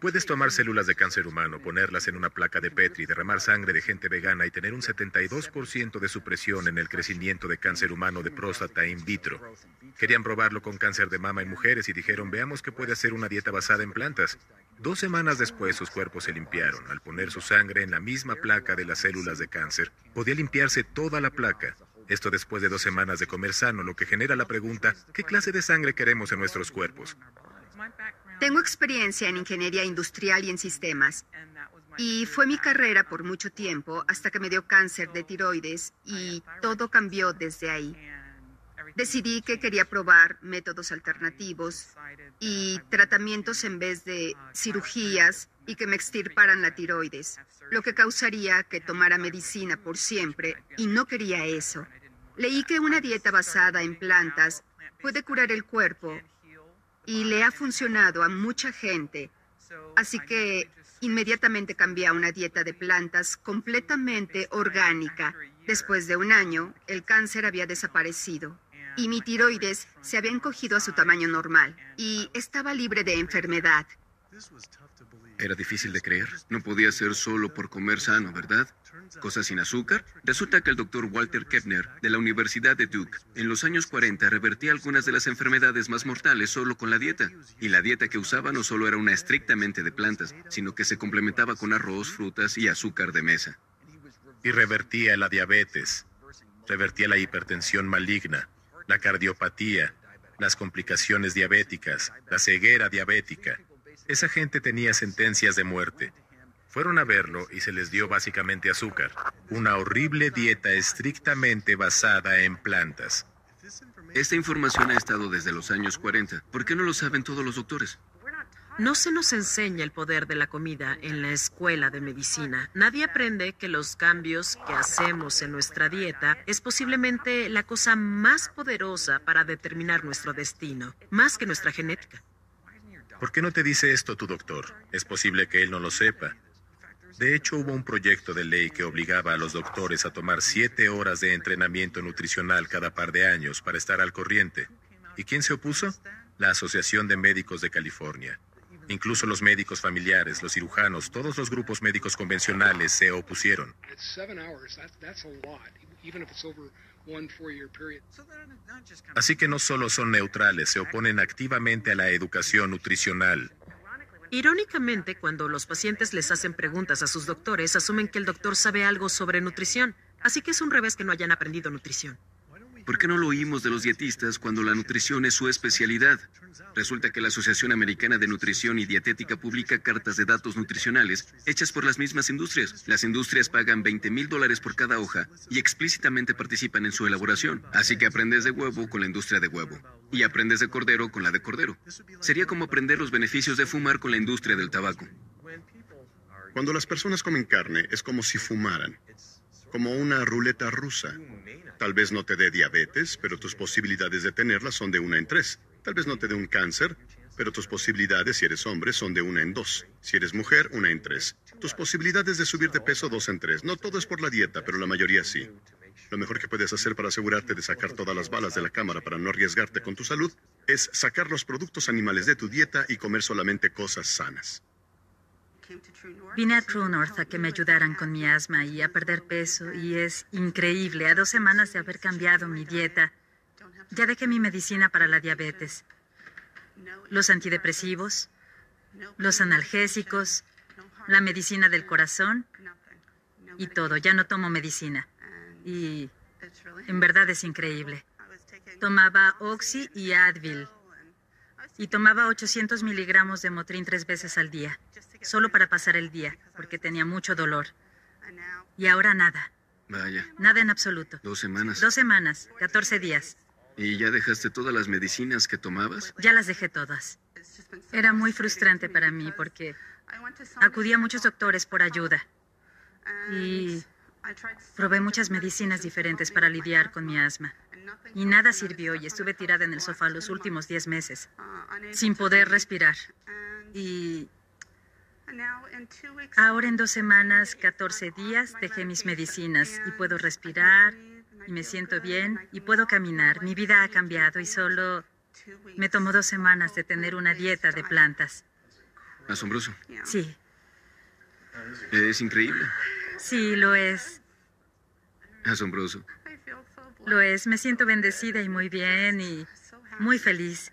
Puedes tomar células de cáncer humano, ponerlas en una placa de Petri, derramar sangre de gente vegana y tener un 72% de supresión en el crecimiento de cáncer humano de próstata in vitro. Querían probarlo con cáncer de mama en mujeres y dijeron, veamos qué puede hacer una dieta basada en plantas. Dos semanas después sus cuerpos se limpiaron. Al poner su sangre en la misma placa de las células de cáncer, podía limpiarse toda la placa. Esto después de dos semanas de comer sano, lo que genera la pregunta, ¿qué clase de sangre queremos en nuestros cuerpos? Tengo experiencia en ingeniería industrial y en sistemas. Y fue mi carrera por mucho tiempo hasta que me dio cáncer de tiroides y todo cambió desde ahí. Decidí que quería probar métodos alternativos y tratamientos en vez de cirugías y que me extirparan la tiroides, lo que causaría que tomara medicina por siempre y no quería eso. Leí que una dieta basada en plantas puede curar el cuerpo y le ha funcionado a mucha gente, así que inmediatamente cambié a una dieta de plantas completamente orgánica. Después de un año, el cáncer había desaparecido y mi tiroides se había encogido a su tamaño normal y estaba libre de enfermedad. Era difícil de creer. No podía ser solo por comer sano, ¿verdad? Cosas sin azúcar. Resulta que el doctor Walter Kepner, de la Universidad de Duke, en los años 40 revertía algunas de las enfermedades más mortales solo con la dieta. Y la dieta que usaba no solo era una estrictamente de plantas, sino que se complementaba con arroz, frutas y azúcar de mesa. Y revertía la diabetes, revertía la hipertensión maligna, la cardiopatía, las complicaciones diabéticas, la ceguera diabética. Esa gente tenía sentencias de muerte. Fueron a verlo y se les dio básicamente azúcar, una horrible dieta estrictamente basada en plantas. Esta información ha estado desde los años 40. ¿Por qué no lo saben todos los doctores? No se nos enseña el poder de la comida en la escuela de medicina. Nadie aprende que los cambios que hacemos en nuestra dieta es posiblemente la cosa más poderosa para determinar nuestro destino, más que nuestra genética. ¿Por qué no te dice esto tu doctor? Es posible que él no lo sepa. De hecho, hubo un proyecto de ley que obligaba a los doctores a tomar siete horas de entrenamiento nutricional cada par de años para estar al corriente. ¿Y quién se opuso? La Asociación de Médicos de California. Incluso los médicos familiares, los cirujanos, todos los grupos médicos convencionales se opusieron. Así que no solo son neutrales, se oponen activamente a la educación nutricional. Irónicamente, cuando los pacientes les hacen preguntas a sus doctores, asumen que el doctor sabe algo sobre nutrición. Así que es un revés que no hayan aprendido nutrición. ¿Por qué no lo oímos de los dietistas cuando la nutrición es su especialidad? Resulta que la Asociación Americana de Nutrición y Dietética publica cartas de datos nutricionales hechas por las mismas industrias. Las industrias pagan 20 mil dólares por cada hoja y explícitamente participan en su elaboración. Así que aprendes de huevo con la industria de huevo y aprendes de cordero con la de cordero. Sería como aprender los beneficios de fumar con la industria del tabaco. Cuando las personas comen carne es como si fumaran, como una ruleta rusa. Tal vez no te dé diabetes, pero tus posibilidades de tenerla son de una en tres. Tal vez no te dé un cáncer, pero tus posibilidades, si eres hombre, son de una en dos. Si eres mujer, una en tres. Tus posibilidades de subir de peso, dos en tres. No todo es por la dieta, pero la mayoría sí. Lo mejor que puedes hacer para asegurarte de sacar todas las balas de la cámara para no arriesgarte con tu salud es sacar los productos animales de tu dieta y comer solamente cosas sanas. Vine a True North a que me ayudaran con mi asma y a perder peso y es increíble. A dos semanas de haber cambiado mi dieta, ya dejé mi medicina para la diabetes, los antidepresivos, los analgésicos, la medicina del corazón y todo. Ya no tomo medicina. Y en verdad es increíble. Tomaba Oxy y Advil. Y tomaba 800 miligramos de Motrin tres veces al día, solo para pasar el día, porque tenía mucho dolor. Y ahora nada. Vaya. Nada en absoluto. Dos semanas. Dos semanas, 14 días. ¿Y ya dejaste todas las medicinas que tomabas? Ya las dejé todas. Era muy frustrante para mí porque acudí a muchos doctores por ayuda. Y Probé muchas medicinas diferentes para lidiar con mi asma. Y nada sirvió y estuve tirada en el sofá los últimos 10 meses, sin poder respirar. Y ahora en dos semanas, 14 días, dejé mis medicinas y puedo respirar y me siento bien y puedo caminar. Mi vida ha cambiado y solo me tomó dos semanas de tener una dieta de plantas. Asombroso. Sí, Es increíble. sí, lo es. Asombroso. Lo es. Me siento bendecida y muy bien y muy feliz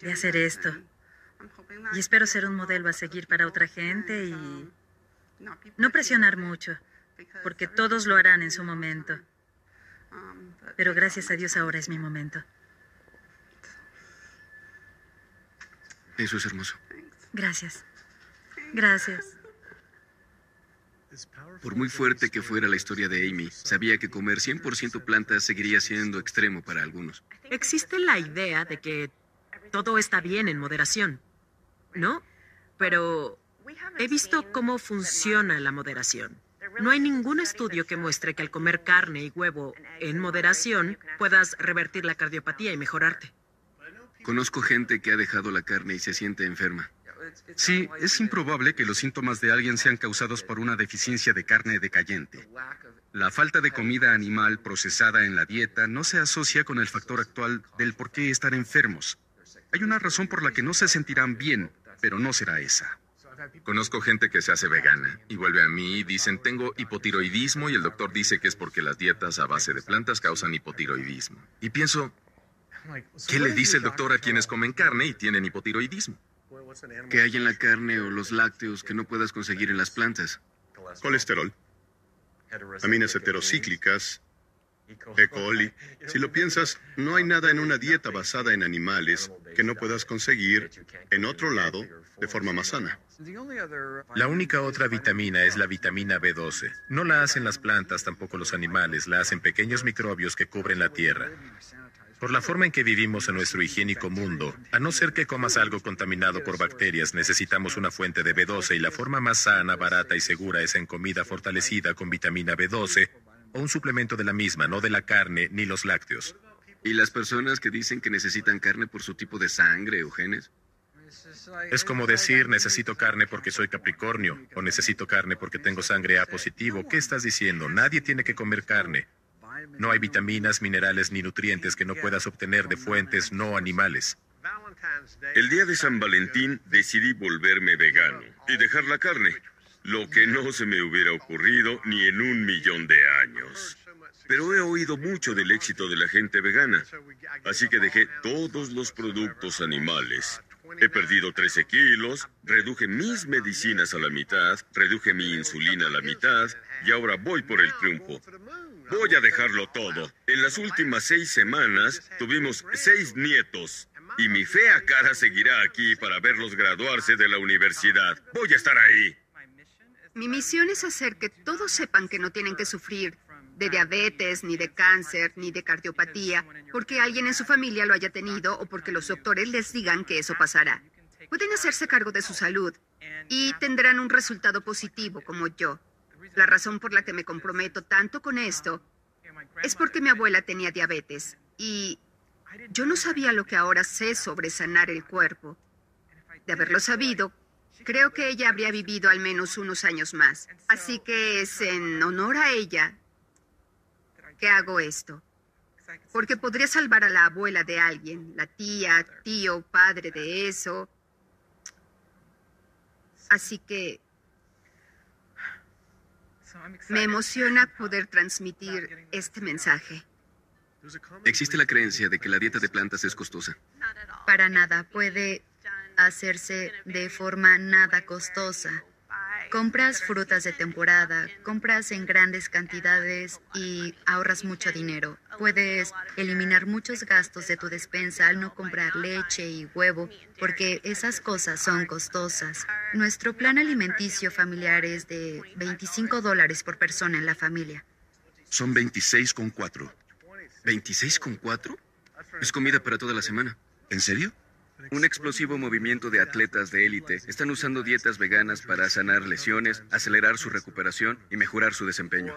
de hacer esto. Y espero ser un modelo a seguir para otra gente y no presionar mucho, porque todos lo harán en su momento. Pero gracias a Dios ahora es mi momento. Eso es hermoso. Gracias. Gracias. Por muy fuerte que fuera la historia de Amy, sabía que comer 100% plantas seguiría siendo extremo para algunos. Existe la idea de que todo está bien en moderación, ¿no? Pero he visto cómo funciona la moderación. No hay ningún estudio que muestre que al comer carne y huevo en moderación puedas revertir la cardiopatía y mejorarte. Conozco gente que ha dejado la carne y se siente enferma. Sí, es improbable que los síntomas de alguien sean causados por una deficiencia de carne decayente. La falta de comida animal procesada en la dieta no se asocia con el factor actual del por qué estar enfermos. Hay una razón por la que no se sentirán bien, pero no será esa. Conozco gente que se hace vegana y vuelve a mí y dicen tengo hipotiroidismo y el doctor dice que es porque las dietas a base de plantas causan hipotiroidismo. Y pienso, ¿qué le dice el doctor a quienes comen carne y tienen hipotiroidismo? ¿Qué hay en la carne o los lácteos que no puedas conseguir en las plantas? Colesterol, aminas heterocíclicas, E. coli. Si lo piensas, no hay nada en una dieta basada en animales que no puedas conseguir en otro lado de forma más sana. La única otra vitamina es la vitamina B12. No la hacen las plantas, tampoco los animales, la hacen pequeños microbios que cubren la tierra. Por la forma en que vivimos en nuestro higiénico mundo, a no ser que comas algo contaminado por bacterias, necesitamos una fuente de B12 y la forma más sana, barata y segura es en comida fortalecida con vitamina B12 o un suplemento de la misma, no de la carne ni los lácteos. ¿Y las personas que dicen que necesitan carne por su tipo de sangre o genes? Es como decir, necesito carne porque soy Capricornio o necesito carne porque tengo sangre A positivo. ¿Qué estás diciendo? Nadie tiene que comer carne. No hay vitaminas, minerales ni nutrientes que no puedas obtener de fuentes no animales. El día de San Valentín decidí volverme vegano y dejar la carne, lo que no se me hubiera ocurrido ni en un millón de años. Pero he oído mucho del éxito de la gente vegana, así que dejé todos los productos animales. He perdido 13 kilos, reduje mis medicinas a la mitad, reduje mi insulina a la mitad y ahora voy por el triunfo. Voy a dejarlo todo. En las últimas seis semanas tuvimos seis nietos y mi fea cara seguirá aquí para verlos graduarse de la universidad. Voy a estar ahí. Mi misión es hacer que todos sepan que no tienen que sufrir de diabetes, ni de cáncer, ni de cardiopatía, porque alguien en su familia lo haya tenido o porque los doctores les digan que eso pasará. Pueden hacerse cargo de su salud y tendrán un resultado positivo como yo. La razón por la que me comprometo tanto con esto es porque mi abuela tenía diabetes y yo no sabía lo que ahora sé sobre sanar el cuerpo. De haberlo sabido, creo que ella habría vivido al menos unos años más. Así que es en honor a ella que hago esto. Porque podría salvar a la abuela de alguien, la tía, tío, padre de eso. Así que me emociona poder transmitir este mensaje. Existe la creencia de que la dieta de plantas es costosa. Para nada, puede hacerse de forma nada costosa. Compras frutas de temporada, compras en grandes cantidades y ahorras mucho dinero. Puedes eliminar muchos gastos de tu despensa al no comprar leche y huevo, porque esas cosas son costosas. Nuestro plan alimenticio familiar es de 25 dólares por persona en la familia. Son 26,4. ¿26,4? Es comida para toda la semana. ¿En serio? Un explosivo movimiento de atletas de élite están usando dietas veganas para sanar lesiones, acelerar su recuperación y mejorar su desempeño.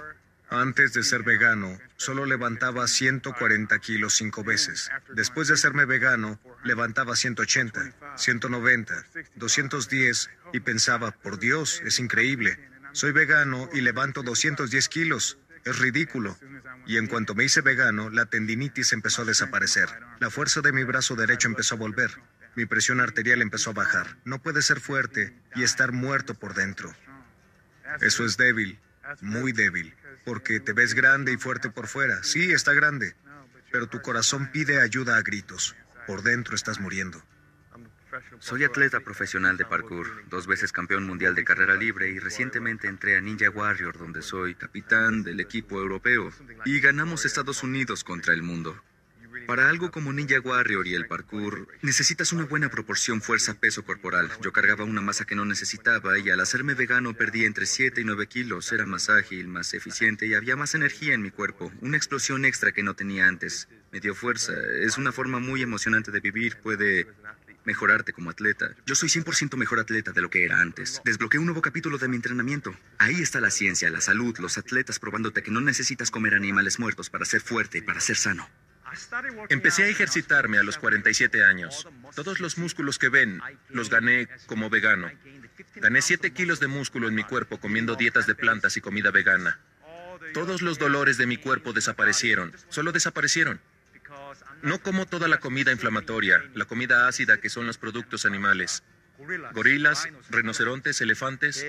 Antes de ser vegano, solo levantaba 140 kilos cinco veces. Después de hacerme vegano, levantaba 180, 190, 210 y pensaba, por Dios, es increíble. Soy vegano y levanto 210 kilos. Es ridículo. Y en cuanto me hice vegano, la tendinitis empezó a desaparecer. La fuerza de mi brazo derecho empezó a volver. Mi presión arterial empezó a bajar. No puede ser fuerte y estar muerto por dentro. Eso es débil, muy débil, porque te ves grande y fuerte por fuera. Sí, está grande, pero tu corazón pide ayuda a gritos. Por dentro estás muriendo. Soy atleta profesional de parkour, dos veces campeón mundial de carrera libre y recientemente entré a Ninja Warrior donde soy capitán del equipo europeo y ganamos Estados Unidos contra el mundo. Para algo como Ninja Warrior y el parkour, necesitas una buena proporción fuerza-peso corporal. Yo cargaba una masa que no necesitaba y al hacerme vegano perdí entre 7 y 9 kilos. Era más ágil, más eficiente y había más energía en mi cuerpo. Una explosión extra que no tenía antes. Me dio fuerza. Es una forma muy emocionante de vivir. Puede mejorarte como atleta. Yo soy 100% mejor atleta de lo que era antes. Desbloqueé un nuevo capítulo de mi entrenamiento. Ahí está la ciencia, la salud, los atletas probándote que no necesitas comer animales muertos para ser fuerte y para ser sano. Empecé a ejercitarme a los 47 años. Todos los músculos que ven los gané como vegano. Gané 7 kilos de músculo en mi cuerpo comiendo dietas de plantas y comida vegana. Todos los dolores de mi cuerpo desaparecieron, solo desaparecieron. No como toda la comida inflamatoria, la comida ácida que son los productos animales. Gorilas, rinocerontes, elefantes,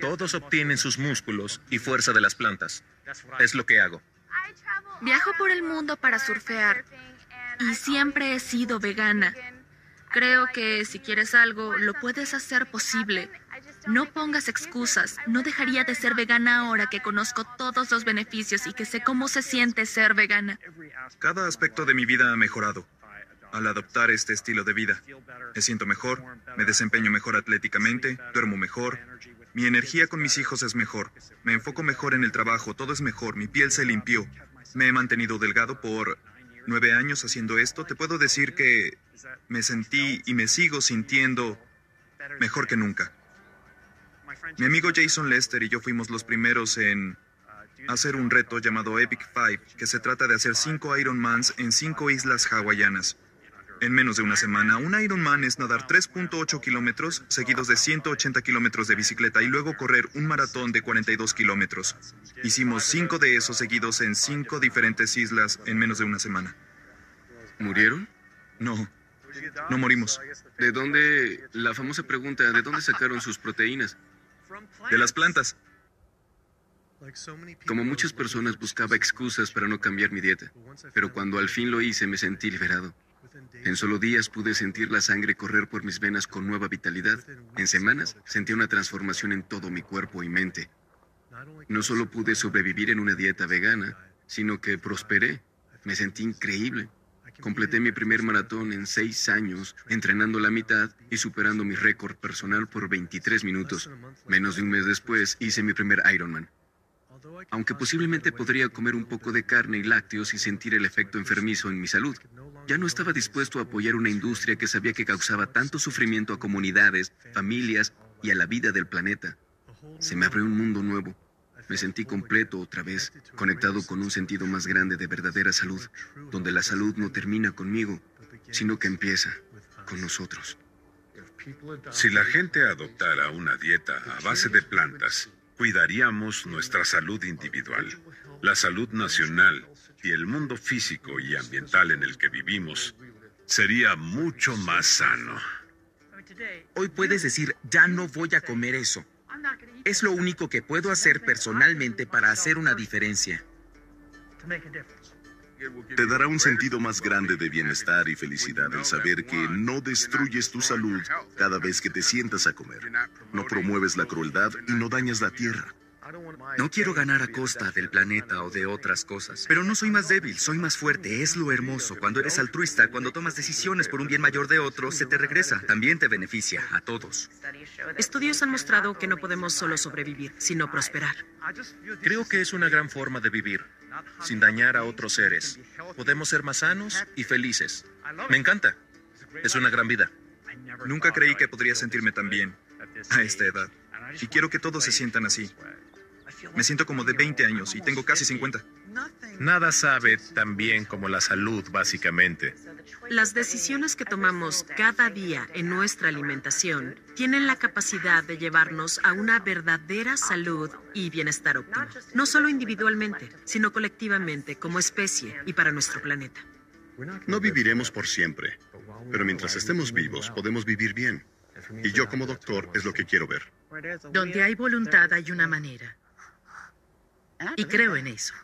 todos obtienen sus músculos y fuerza de las plantas. Es lo que hago. Viajo por el mundo para surfear y siempre he sido vegana. Creo que si quieres algo, lo puedes hacer posible. No pongas excusas. No dejaría de ser vegana ahora que conozco todos los beneficios y que sé cómo se siente ser vegana. Cada aspecto de mi vida ha mejorado al adoptar este estilo de vida. Me siento mejor, me desempeño mejor atléticamente, duermo mejor, mi energía con mis hijos es mejor, me enfoco mejor en el trabajo, todo es mejor, mi piel se limpió. Me he mantenido delgado por nueve años haciendo esto. Te puedo decir que me sentí y me sigo sintiendo mejor que nunca. Mi amigo Jason Lester y yo fuimos los primeros en hacer un reto llamado Epic Five, que se trata de hacer cinco Ironmans en cinco islas hawaianas. En menos de una semana, un Ironman es nadar 3.8 kilómetros seguidos de 180 kilómetros de bicicleta y luego correr un maratón de 42 kilómetros. Hicimos cinco de esos seguidos en cinco diferentes islas en menos de una semana. ¿Murieron? No, no morimos. ¿De dónde, la famosa pregunta, ¿de dónde sacaron sus proteínas? De las plantas. Como muchas personas buscaba excusas para no cambiar mi dieta, pero cuando al fin lo hice me sentí liberado. En solo días pude sentir la sangre correr por mis venas con nueva vitalidad. En semanas sentí una transformación en todo mi cuerpo y mente. No solo pude sobrevivir en una dieta vegana, sino que prosperé. Me sentí increíble. Completé mi primer maratón en seis años, entrenando la mitad y superando mi récord personal por 23 minutos. Menos de un mes después hice mi primer Ironman. Aunque posiblemente podría comer un poco de carne y lácteos y sentir el efecto enfermizo en mi salud, ya no estaba dispuesto a apoyar una industria que sabía que causaba tanto sufrimiento a comunidades, familias y a la vida del planeta. Se me abrió un mundo nuevo. Me sentí completo otra vez, conectado con un sentido más grande de verdadera salud, donde la salud no termina conmigo, sino que empieza con nosotros. Si la gente adoptara una dieta a base de plantas, cuidaríamos nuestra salud individual, la salud nacional y el mundo físico y ambiental en el que vivimos sería mucho más sano. Hoy puedes decir, ya no voy a comer eso. Es lo único que puedo hacer personalmente para hacer una diferencia. Te dará un sentido más grande de bienestar y felicidad el saber que no destruyes tu salud cada vez que te sientas a comer. No promueves la crueldad y no dañas la tierra. No quiero ganar a costa del planeta o de otras cosas, pero no soy más débil, soy más fuerte, es lo hermoso. Cuando eres altruista, cuando tomas decisiones por un bien mayor de otros, se te regresa, también te beneficia a todos. Estudios han mostrado que no podemos solo sobrevivir, sino prosperar. Creo que es una gran forma de vivir, sin dañar a otros seres. Podemos ser más sanos y felices. Me encanta. Es una gran vida. Nunca creí que podría sentirme tan bien a esta edad. Y quiero que todos se sientan así. Me siento como de 20 años y tengo casi 50. Nada sabe tan bien como la salud, básicamente. Las decisiones que tomamos cada día en nuestra alimentación tienen la capacidad de llevarnos a una verdadera salud y bienestar óptimo, no solo individualmente, sino colectivamente, como especie y para nuestro planeta. No viviremos por siempre, pero mientras estemos vivos podemos vivir bien. Y yo como doctor es lo que quiero ver. Donde hay voluntad hay una manera. Y creo en eso.